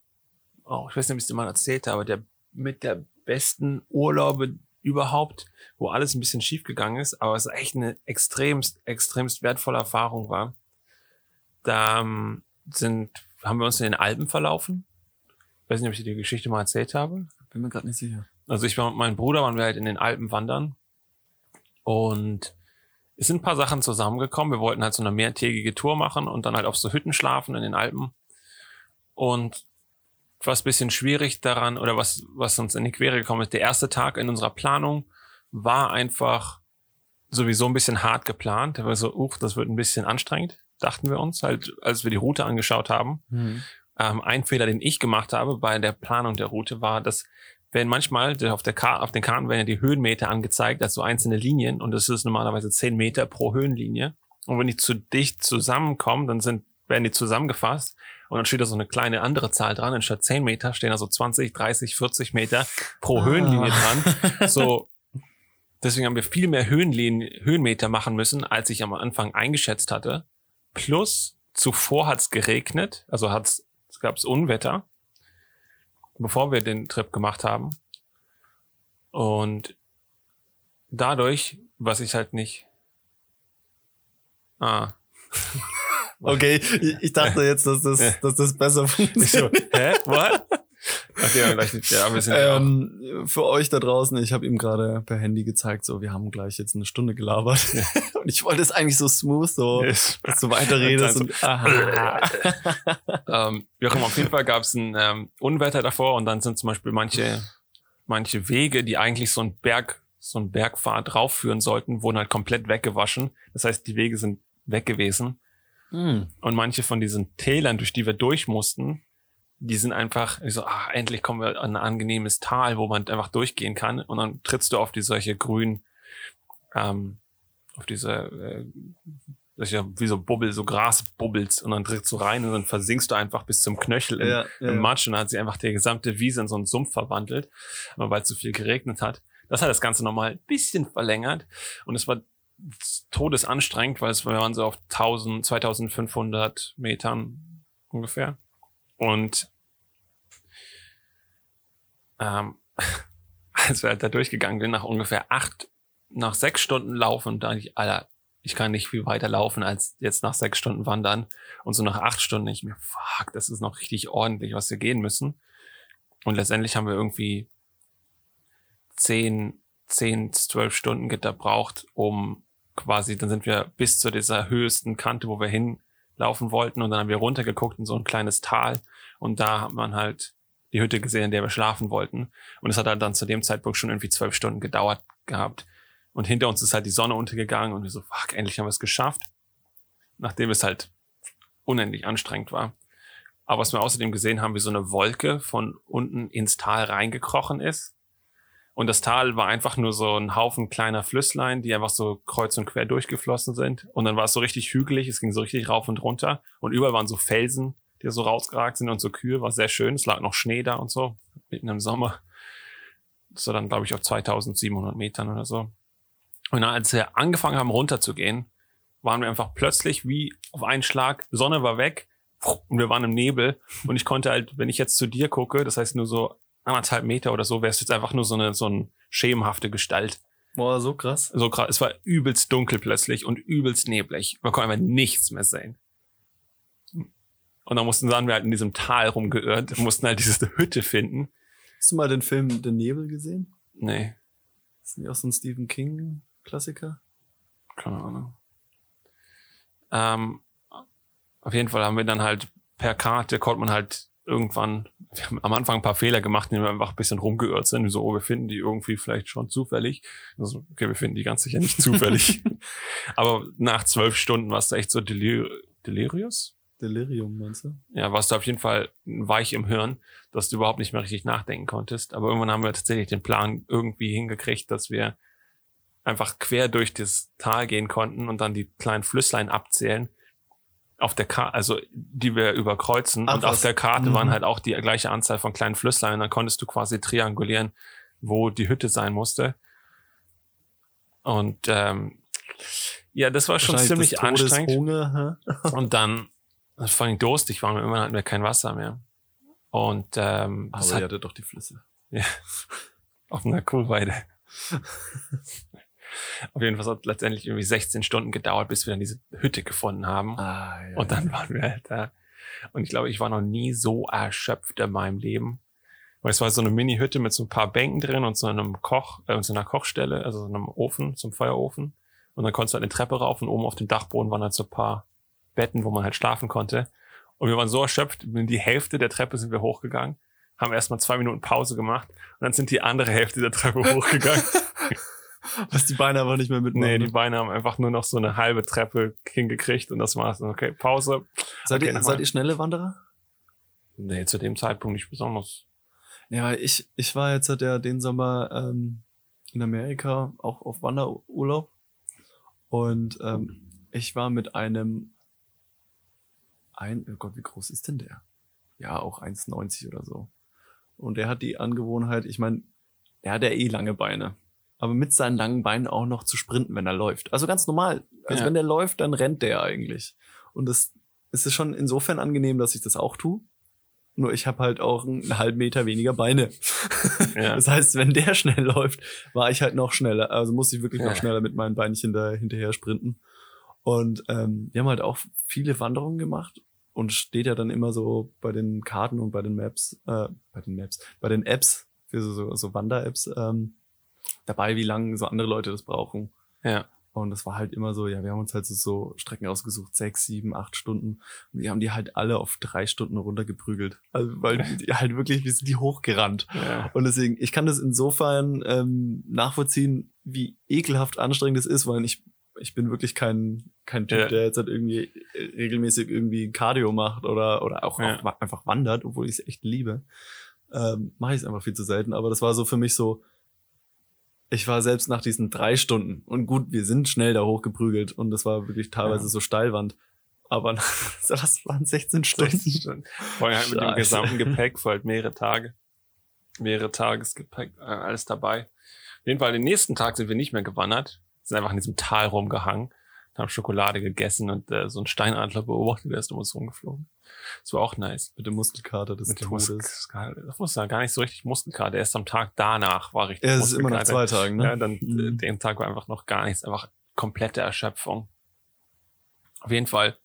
oh, ich weiß nicht, ob ich es dir mal erzählt habe, der mit der besten Urlaube überhaupt, wo alles ein bisschen schief gegangen ist, aber es echt eine extremst, extremst wertvolle Erfahrung war. Da ähm, sind, haben wir uns in den Alpen verlaufen. Ich weiß nicht, ob ich dir die Geschichte mal erzählt habe. Bin mir gerade nicht sicher. Also ich war mit meinem Bruder, waren wir halt in den Alpen wandern. Und es sind ein paar Sachen zusammengekommen. Wir wollten halt so eine mehrtägige Tour machen und dann halt auf so Hütten schlafen in den Alpen. Und was bisschen schwierig daran oder was, was uns in die Quere gekommen ist, der erste Tag in unserer Planung war einfach sowieso ein bisschen hart geplant. Da war so, uch, das wird ein bisschen anstrengend, dachten wir uns, halt, als wir die Route angeschaut haben. Mhm. Ähm, ein Fehler, den ich gemacht habe bei der Planung der Route, war, dass werden manchmal auf, der Ka auf den Karten werden ja die Höhenmeter angezeigt als so einzelne Linien und das ist normalerweise 10 Meter pro Höhenlinie. Und wenn die zu dicht zusammenkommen, dann sind, werden die zusammengefasst und dann steht da so eine kleine andere Zahl dran. Anstatt 10 Meter stehen da so 20, 30, 40 Meter pro Ah. Höhenlinie dran. So, deswegen haben wir viel mehr Höhenlinien, Höhenmeter machen müssen, als ich am Anfang eingeschätzt hatte. Plus, zuvor hat's geregnet, also hat's, es gab's Unwetter, bevor wir den Trip gemacht haben. Und dadurch, was ich halt nicht. Ah. Okay, ich, ich dachte jetzt, dass das, dass das besser Ich so, funktioniert. hä? What? Okay, ja, gleich nicht. Ja, wir sind ja. Ähm, für euch da draußen, ich habe ihm gerade per Handy gezeigt, so wir haben gleich jetzt eine Stunde gelabert. und ich wollte es eigentlich so smooth, so Yes. dass du weiterredest Und und, aha. ähm, auch immer, auf jeden Fall gab es ein ähm, Unwetter davor und dann sind zum Beispiel manche, manche Wege, die eigentlich so ein Berg, so ein Bergpfad draufführen sollten, wurden halt komplett weggewaschen. Das heißt, die Wege sind weg gewesen. Hm. Und manche von diesen Tälern, durch die wir durch mussten, die sind einfach ich so, ah, endlich kommen wir an ein angenehmes Tal, wo man einfach durchgehen kann. Und dann trittst du auf die solche grünen, ähm, auf diese, äh, solche, wie so Bubbel, so Grasbubbels. Und dann trittst du rein und dann versinkst du einfach bis zum Knöchel im, Ja, ja. im Matsch. Und dann hat sich einfach die gesamte Wiese in so einen Sumpf verwandelt, aber weil es so viel geregnet hat. Das hat das Ganze nochmal ein bisschen verlängert. Und es war todesanstrengend, weil es waren so auf 1000, 2500 Metern ungefähr. Und ähm, als wir halt da durchgegangen sind, nach ungefähr acht, nach sechs Stunden Laufen, da ich, Alter, ich kann nicht viel weiter laufen als jetzt nach sechs Stunden wandern. Und so nach acht Stunden ich mir, fuck, das ist noch richtig ordentlich, was wir gehen müssen. Und letztendlich haben wir irgendwie zehn, zehn, zwölf Stunden gebraucht, um quasi, dann sind wir bis zu dieser höchsten Kante, wo wir hinlaufen wollten. Und dann haben wir runtergeguckt in so ein kleines Tal. Und da hat man halt die Hütte gesehen, in der wir schlafen wollten. Und es hat halt dann zu dem Zeitpunkt schon irgendwie zwölf Stunden gedauert gehabt. Und hinter uns ist halt die Sonne untergegangen und wir so, fuck, endlich haben wir es geschafft. Nachdem es halt unendlich anstrengend war. Aber was wir außerdem gesehen haben, wie so eine Wolke von unten ins Tal reingekrochen ist. Und das Tal war einfach nur so ein Haufen kleiner Flüsslein, die einfach so kreuz und quer durchgeflossen sind. Und dann war es so richtig hügelig, es ging so richtig rauf und runter. Und überall waren so Felsen, die so rausgeragt sind und so Kühe, war sehr schön. Es lag noch Schnee da und so, mitten im Sommer. War dann, glaube ich, auf 2700 Metern oder so. Und dann, als wir angefangen haben, runterzugehen, waren wir einfach plötzlich wie auf einen Schlag, Sonne war weg und wir waren im Nebel. Und ich konnte halt, wenn ich jetzt zu dir gucke, das heißt nur so anderthalb Meter oder so, wäre es jetzt einfach nur so eine, so eine schemenhafte Gestalt. Boah, so krass. So krass. Es war übelst dunkel plötzlich und übelst neblig. Man konnte einfach nichts mehr sehen. Und dann mussten dann wir halt in diesem Tal rumgeirrt, mussten halt diese Hütte finden. Hast du mal den Film Der Nebel gesehen? Nee, ist nicht auch so ein Stephen King Klassiker? keine Ahnung. Ähm, auf jeden Fall haben wir dann halt per Karte, konnte man halt irgendwann, wir haben am Anfang ein paar Fehler gemacht, indem wir einfach ein bisschen rumgeirrt sind. So, oh, wir finden die irgendwie vielleicht schon zufällig. Also, okay, wir finden die ganz sicher nicht zufällig. Aber nach zwölf Stunden warst du echt so delir delirious. Delirium, meinst du? Ja, warst du auf jeden Fall weich im Hirn, dass du überhaupt nicht mehr richtig nachdenken konntest. Aber irgendwann haben wir tatsächlich den Plan irgendwie hingekriegt, dass wir einfach quer durch das Tal gehen konnten und dann die kleinen Flüsslein abzählen auf der Karte, also die wir überkreuzen. Ach, und auf was? der Karte Mhm. waren halt auch die gleiche Anzahl von kleinen Flüsslein. Dann konntest du quasi triangulieren, wo die Hütte sein musste. Und ähm, ja, das war schon ziemlich anstrengend. Hunger? Und dann, vor allem durstig waren wir, irgendwann hatten wir kein Wasser mehr. Und ähm, Aber hat ihr hattet doch die Flüsse. auf einer Kohlweide. auf jeden Fall hat es letztendlich irgendwie 16 Stunden gedauert, bis wir dann diese Hütte gefunden haben. Ah, ja. Und dann waren wir halt da. Und ich glaube, ich war noch nie so erschöpft in meinem Leben. Weil es war so eine Mini-Hütte mit so ein paar Bänken drin und so einem Koch, äh, so einer Kochstelle, also so einem Ofen, so einem Feuerofen. Und dann konntest du halt eine Treppe rauf und oben auf dem Dachboden waren halt so ein paar Betten, wo man halt schlafen konnte. Und wir waren so erschöpft, in die Hälfte der Treppe sind wir hochgegangen, haben erstmal zwei Minuten Pause gemacht und dann sind die andere Hälfte der Treppe hochgegangen. Was die Beine aber nicht mehr mitmachen. nee, die Beine haben einfach nur noch so eine halbe Treppe hingekriegt und das war's. Okay, Pause. seid, okay, ihr, seid ihr schnelle Wanderer? Nee, zu dem Zeitpunkt nicht besonders. Ja, weil ich, ich war jetzt ja den Sommer ähm, in Amerika auch auf Wanderurlaub. Und ähm, ich war mit einem ein, oh Gott, wie groß ist denn der? Ja, auch 1,90 oder so. Und er hat die Angewohnheit, ich meine, er hat ja eh lange Beine. Aber mit seinen langen Beinen auch noch zu sprinten, wenn er läuft. Also ganz normal. Also Ja. wenn der läuft, dann rennt der eigentlich. Und das, es ist schon insofern angenehm, dass ich das auch tue. nur ich habe halt auch einen halben Meter weniger Beine. Ja. Das heißt, wenn der schnell läuft, war ich halt noch schneller. Also musste ich wirklich Ja. noch schneller mit meinen Beinchen da hinterher sprinten. Und ähm, wir haben halt auch viele Wanderungen gemacht und steht ja dann immer so bei den Karten und bei den Maps, äh, bei den Maps, bei den Apps, für so, so, so Wander-Apps, ähm, dabei, wie lange so andere Leute das brauchen. Ja. Und das war halt immer so, ja, wir haben uns halt so, Strecken ausgesucht, sechs, sieben, acht Stunden. Und wir haben die halt alle auf drei Stunden runtergeprügelt. Also, weil die halt wirklich, wir sind die hochgerannt. Ja. Und deswegen, ich kann das insofern ähm, nachvollziehen, wie ekelhaft anstrengend es ist, weil ich, ich bin wirklich kein, kein Typ, Ja. der jetzt halt irgendwie äh, regelmäßig irgendwie Cardio macht oder, oder auch, Ja. auch einfach wandert, obwohl ich es echt liebe. Ähm, Mache ich es einfach viel zu selten. Aber das war so für mich so, ich war selbst nach diesen drei Stunden und gut, wir sind schnell da hochgeprügelt und das war wirklich teilweise Ja. so Steilwand. Aber das waren 16 Stunden. 16 Stunden. Vorher halt mit dem gesamten Gepäck für halt mehrere Tage. Mehrere Tagesgepäck, äh, alles dabei. Auf jeden Fall, den nächsten Tag sind wir nicht mehr gewandert, sind einfach in diesem Tal rumgehangen, haben Schokolade gegessen und äh, so einen Steinadler beobachtet, der ist um uns rumgeflogen. Das war auch nice. Mit dem Muskelkater des Mit Todes. Muskelkater. Das muss ja gar nicht so richtig Muskelkater. Erst am Tag danach war richtig Ja, es ist immer nach zwei Tagen, ne? Ja, dann äh, Mhm. den Tag war einfach noch gar nichts, einfach komplette Erschöpfung. Auf jeden Fall.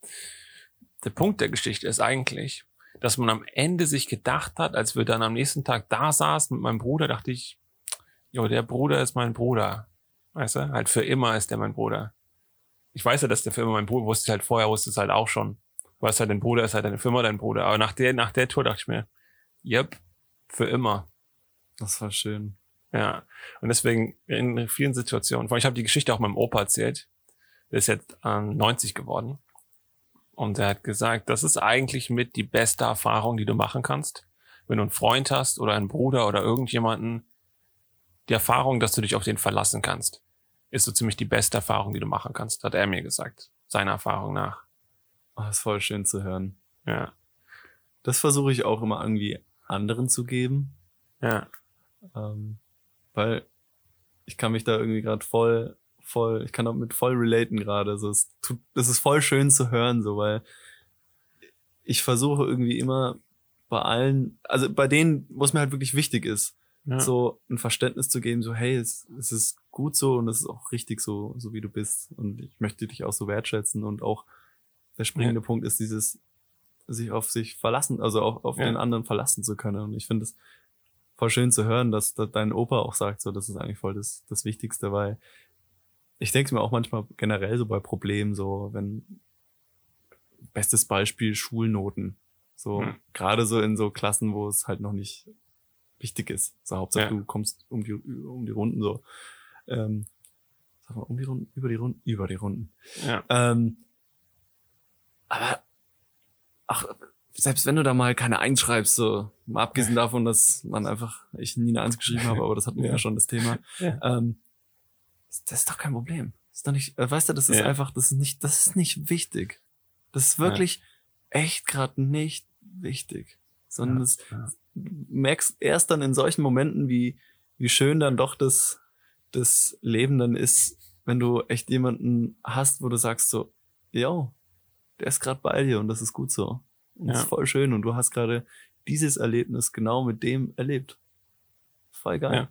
Der Punkt der Geschichte ist eigentlich, dass man am Ende sich gedacht hat, als wir dann am nächsten Tag da saßen mit meinem Bruder, dachte ich, jo, der Bruder ist mein Bruder. Weißt du? Halt für immer ist der mein Bruder. Ich weiß ja, dass der immer mein Bruder, wusste ich halt vorher, wusste es halt auch schon. Du weißt halt, dein Bruder ist halt deine immer dein Bruder. Aber nach der, nach der Tour dachte ich mir, yep, für immer. Das war schön. Ja, und deswegen in vielen Situationen, vor allem ich habe die Geschichte auch meinem Opa erzählt, der ist jetzt ähm, 90 geworden und er hat gesagt, das ist eigentlich mit die beste Erfahrung, die du machen kannst, wenn du einen Freund hast oder einen Bruder oder irgendjemanden, die Erfahrung, dass du dich auf den verlassen kannst, ist so ziemlich die beste Erfahrung, die du machen kannst, hat er mir gesagt, seiner Erfahrung nach. Oh, das ist voll schön zu hören. Ja, Das versuche ich auch immer irgendwie anderen zu geben, ja, ähm, weil ich kann mich da irgendwie gerade voll, voll, ich kann damit voll relaten gerade. So, es tut, das ist voll schön zu hören, so, weil ich versuche irgendwie immer bei allen, also bei denen, wo es mir halt wirklich wichtig ist, ja. so ein Verständnis zu geben, so hey, es, es ist gut so und es ist auch richtig so, so wie du bist und ich möchte dich auch so wertschätzen und auch der springende Punkt ist dieses sich auf sich verlassen, also auf, auf Ja. den anderen verlassen zu können und ich finde es voll schön zu hören, dass, dass dein Opa auch sagt, so das ist eigentlich voll das, das Wichtigste, weil ich denke mir auch manchmal generell so bei Problemen, so wenn bestes Beispiel Schulnoten, so Hm. gerade so in so Klassen, wo es halt noch nicht wichtig ist. So Hauptsache Ja. du kommst um die um die Runden so. Ähm, sag mal, um die Runden, über die Runden, über die Runden. ja, Ähm, aber ach, selbst wenn du da mal keine Eins schreibst, so mal abgesehen davon, dass man einfach ich nie eine Eins geschrieben habe, aber das hatten wir ja, Ja. schon das Thema. Ja. Ähm, das, ist doch kein Problem. Das ist doch nicht, äh, weißt du, das ist Ja. einfach, das ist nicht, das ist nicht wichtig. Das ist wirklich echt gerade nicht wichtig, sondern Ja, das, ja. du merkst erst dann in solchen Momenten, wie wie schön dann doch das das Leben dann ist, wenn du echt jemanden hast, wo du sagst so, yo, der ist gerade bei dir und das ist gut so. Und das Ja. ist voll schön und du hast gerade dieses Erlebnis genau mit dem erlebt. Voll geil.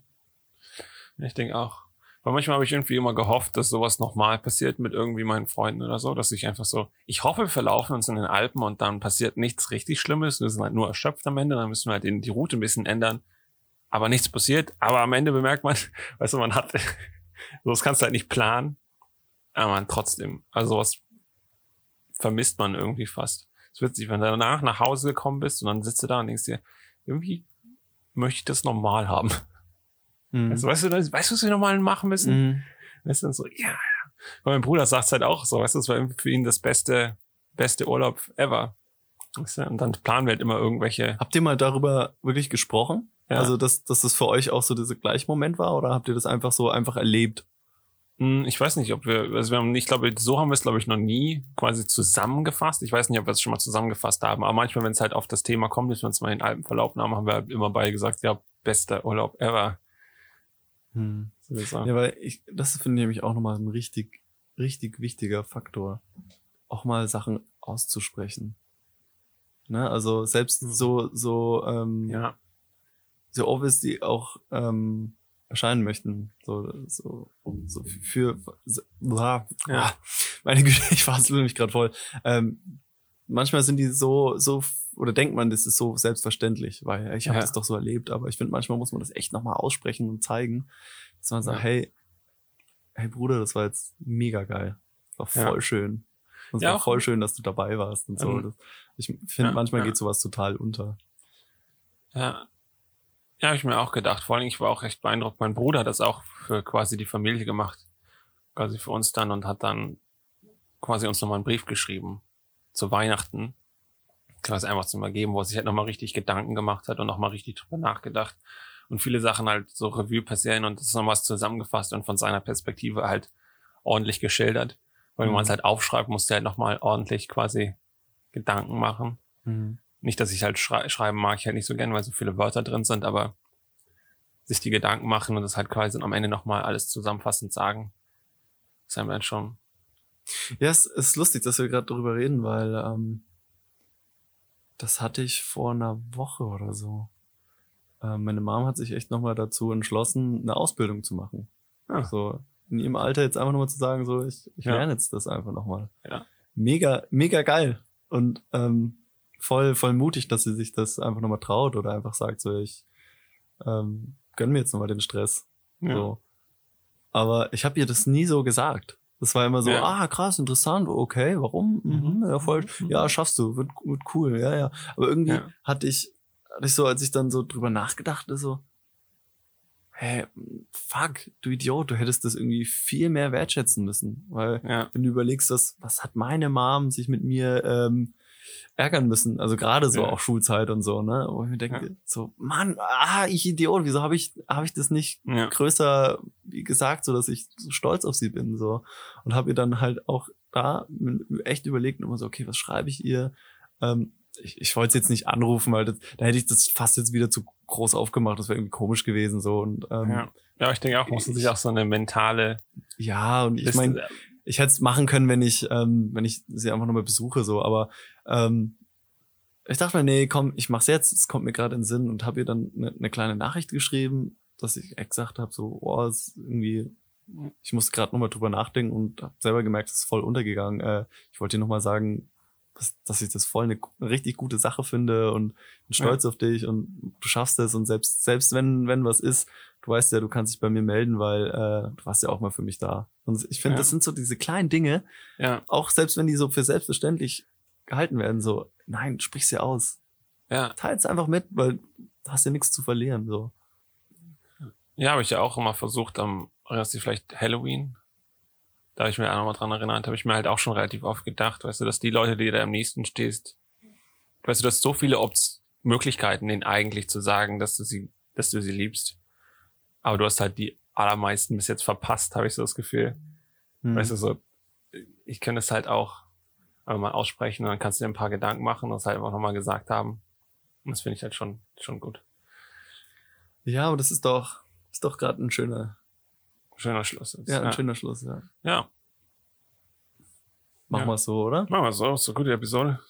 Ich denke auch. Weil manchmal habe ich irgendwie immer gehofft, dass sowas nochmal passiert mit irgendwie meinen Freunden oder so, dass ich einfach so, ich hoffe, wir verlaufen uns in den Alpen und dann passiert nichts richtig Schlimmes. Wir sind halt nur erschöpft am Ende, dann müssen wir halt die Route ein bisschen ändern. Aber nichts passiert. Aber am Ende bemerkt man, weißt du, man hat, so das kannst du halt nicht planen. Aber man trotzdem, also sowas vermisst man irgendwie fast. Es wird sich, wenn du danach nach Hause gekommen bist und dann sitzt du da und denkst dir, irgendwie möchte ich das normal haben. Mhm. Also, weißt du, weißt du, was wir nochmal machen müssen? Mhm. Weißt du, so, ja. ja. Und mein Bruder sagt halt auch so, weißt du, das war für ihn das beste, beste Urlaub ever. Weißt du, und dann planen wir halt immer irgendwelche, Habt ihr mal darüber wirklich gesprochen? Ja. Also, dass, dass das für euch auch so dieser gleiche Moment war oder habt ihr das einfach so einfach erlebt? Hm, ich weiß nicht, ob wir, also wir haben, ich glaube, so haben wir es, glaube ich, noch nie quasi zusammengefasst. Ich weiß nicht, ob wir es schon mal zusammengefasst haben, aber manchmal, wenn es halt auf das Thema kommt, dass wir uns mal in den Alpen verlaufen haben, haben wir halt immer beide gesagt, ja, bester Urlaub ever. Hm. So. Ja, weil ich, das finde ich nämlich auch nochmal ein richtig, richtig wichtiger Faktor. Auch mal Sachen auszusprechen. Ne? Also selbst so, so, ähm, Ja. so obvious die auch ähm, erscheinen möchten. So, so, so für, so, bla, Ja. meine Güte, ich fassle mich gerade voll. Ähm, manchmal sind die so, so, oder denkt man, das ist so selbstverständlich, weil ich habe Ja. das doch so erlebt, aber ich finde, manchmal muss man das echt nochmal aussprechen und zeigen, dass man sagt, Ja. hey, hey Bruder, das war jetzt mega geil. Das war Ja. voll schön. Und es Ja, war auch- voll schön, dass du dabei warst und so. Ähm, Das, ich finde, ja, manchmal ja. geht sowas total unter. Ja. Ja, habe ich mir auch gedacht. Vor allem, ich war auch recht beeindruckt. Mein Bruder hat das auch für quasi die Familie gemacht. Quasi für uns dann und hat dann quasi uns nochmal einen Brief geschrieben zu Weihnachten. Quasi einfach zu übergeben, wo er sich halt nochmal richtig Gedanken gemacht hat und nochmal richtig drüber nachgedacht. Und viele Sachen halt so Revue passieren und das ist noch was zusammengefasst und von seiner Perspektive halt ordentlich geschildert. Weil wenn man es Mhm. halt aufschreibt, musst du halt nochmal ordentlich quasi Gedanken machen. Nicht, dass ich halt schrei schreiben mag, ich halt nicht so gern, weil so viele Wörter drin sind, aber sich die Gedanken machen und das halt quasi am Ende nochmal alles zusammenfassend sagen, ist einem dann schon, Ja, es ist lustig, dass wir gerade darüber reden, weil ähm, das hatte ich vor einer Woche oder so. Ähm, meine Mom hat sich echt nochmal dazu entschlossen, eine Ausbildung zu machen. Ja. So in ihrem Alter jetzt einfach nochmal zu sagen, so ich, ich Ja. lerne jetzt das einfach nochmal. Ja. Mega, mega geil. Und ähm, voll, voll mutig, dass sie sich das einfach nochmal traut oder einfach sagt, so ich ähm, gönn mir jetzt nochmal den Stress. ja, So. Aber ich habe ihr das nie so gesagt. Das war immer so, Ja. ah, krass, interessant, okay, warum? Mhm, ja, voll, Mhm. ja, schaffst du, wird, wird cool, ja, ja. Aber irgendwie Ja. hatte ich, hatte ich so, als ich dann so drüber nachgedacht, habe, so, hä, fuck, du Idiot, du hättest das irgendwie viel mehr wertschätzen müssen. Weil, ja, wenn du überlegst, was, was hat meine Mom sich mit mir ähm, ärgern müssen, also gerade so Ja. auch Schulzeit und so, ne? Wo ich mir denke, Ja. so, Mann, ah, ich Idiot, wieso habe ich, habe ich das nicht ja, größer, gesagt, so dass ich so stolz auf sie bin, so. Und habe ihr dann halt auch da echt überlegt und immer so, okay, was schreibe ich ihr? Ähm, ich, ich wollte sie jetzt nicht anrufen, weil das, da hätte ich das fast jetzt wieder zu groß aufgemacht, das wäre irgendwie komisch gewesen, so. Und ähm, ja. Ja, ich denke auch, muss man sich Ich- auch so eine mentale ja, und ich meine, ich hätte es machen können, wenn ich, ähm, wenn ich sie einfach nochmal besuche, so, aber ähm, ich dachte mir, nee, komm, ich mach's jetzt, es kommt mir gerade in den Sinn und habe ihr dann eine ne kleine Nachricht geschrieben, dass ich echt gesagt habe, so, oh, irgendwie, ich musste gerade nochmal drüber nachdenken und habe selber gemerkt, es ist voll untergegangen. Äh, ich wollte dir nochmal sagen, dass, dass ich das voll eine, eine richtig gute Sache finde und bin stolz auf dich und du schaffst es und selbst, selbst wenn, wenn was ist, du weißt ja, du kannst dich bei mir melden, weil äh, du warst ja auch mal für mich da. Und ich finde, Ja. das sind so diese kleinen Dinge, ja, auch selbst wenn die so für selbstverständlich gehalten werden, so, nein, sprich sie aus. ja, Teils einfach mit, weil du hast ja nichts zu verlieren, so. ja, habe ich ja auch immer versucht, am, erinnerst du vielleicht Halloween? Da habe ich mir auch nochmal dran erinnert, habe ich mir halt auch schon relativ oft gedacht, weißt du, dass die Leute, die da am nächsten stehst, weißt du, hast so viele Opt Möglichkeiten, denen eigentlich zu sagen, dass du sie, dass du sie liebst. Aber du hast halt die allermeisten bis jetzt verpasst, habe ich so das Gefühl. Hm. Weißt du, so, ich kann es halt auch mal aussprechen und dann kannst du dir ein paar Gedanken machen und das halt einfach nochmal gesagt haben. Und das finde ich halt schon, schon gut. Ja, aber das ist doch, ist doch gerade ein schöner, Schöner Schluss. Jetzt. ja, ein schöner Schluss, ja. ja. Machen Ja. wir es so, oder? Machen wir so, so gute Episode.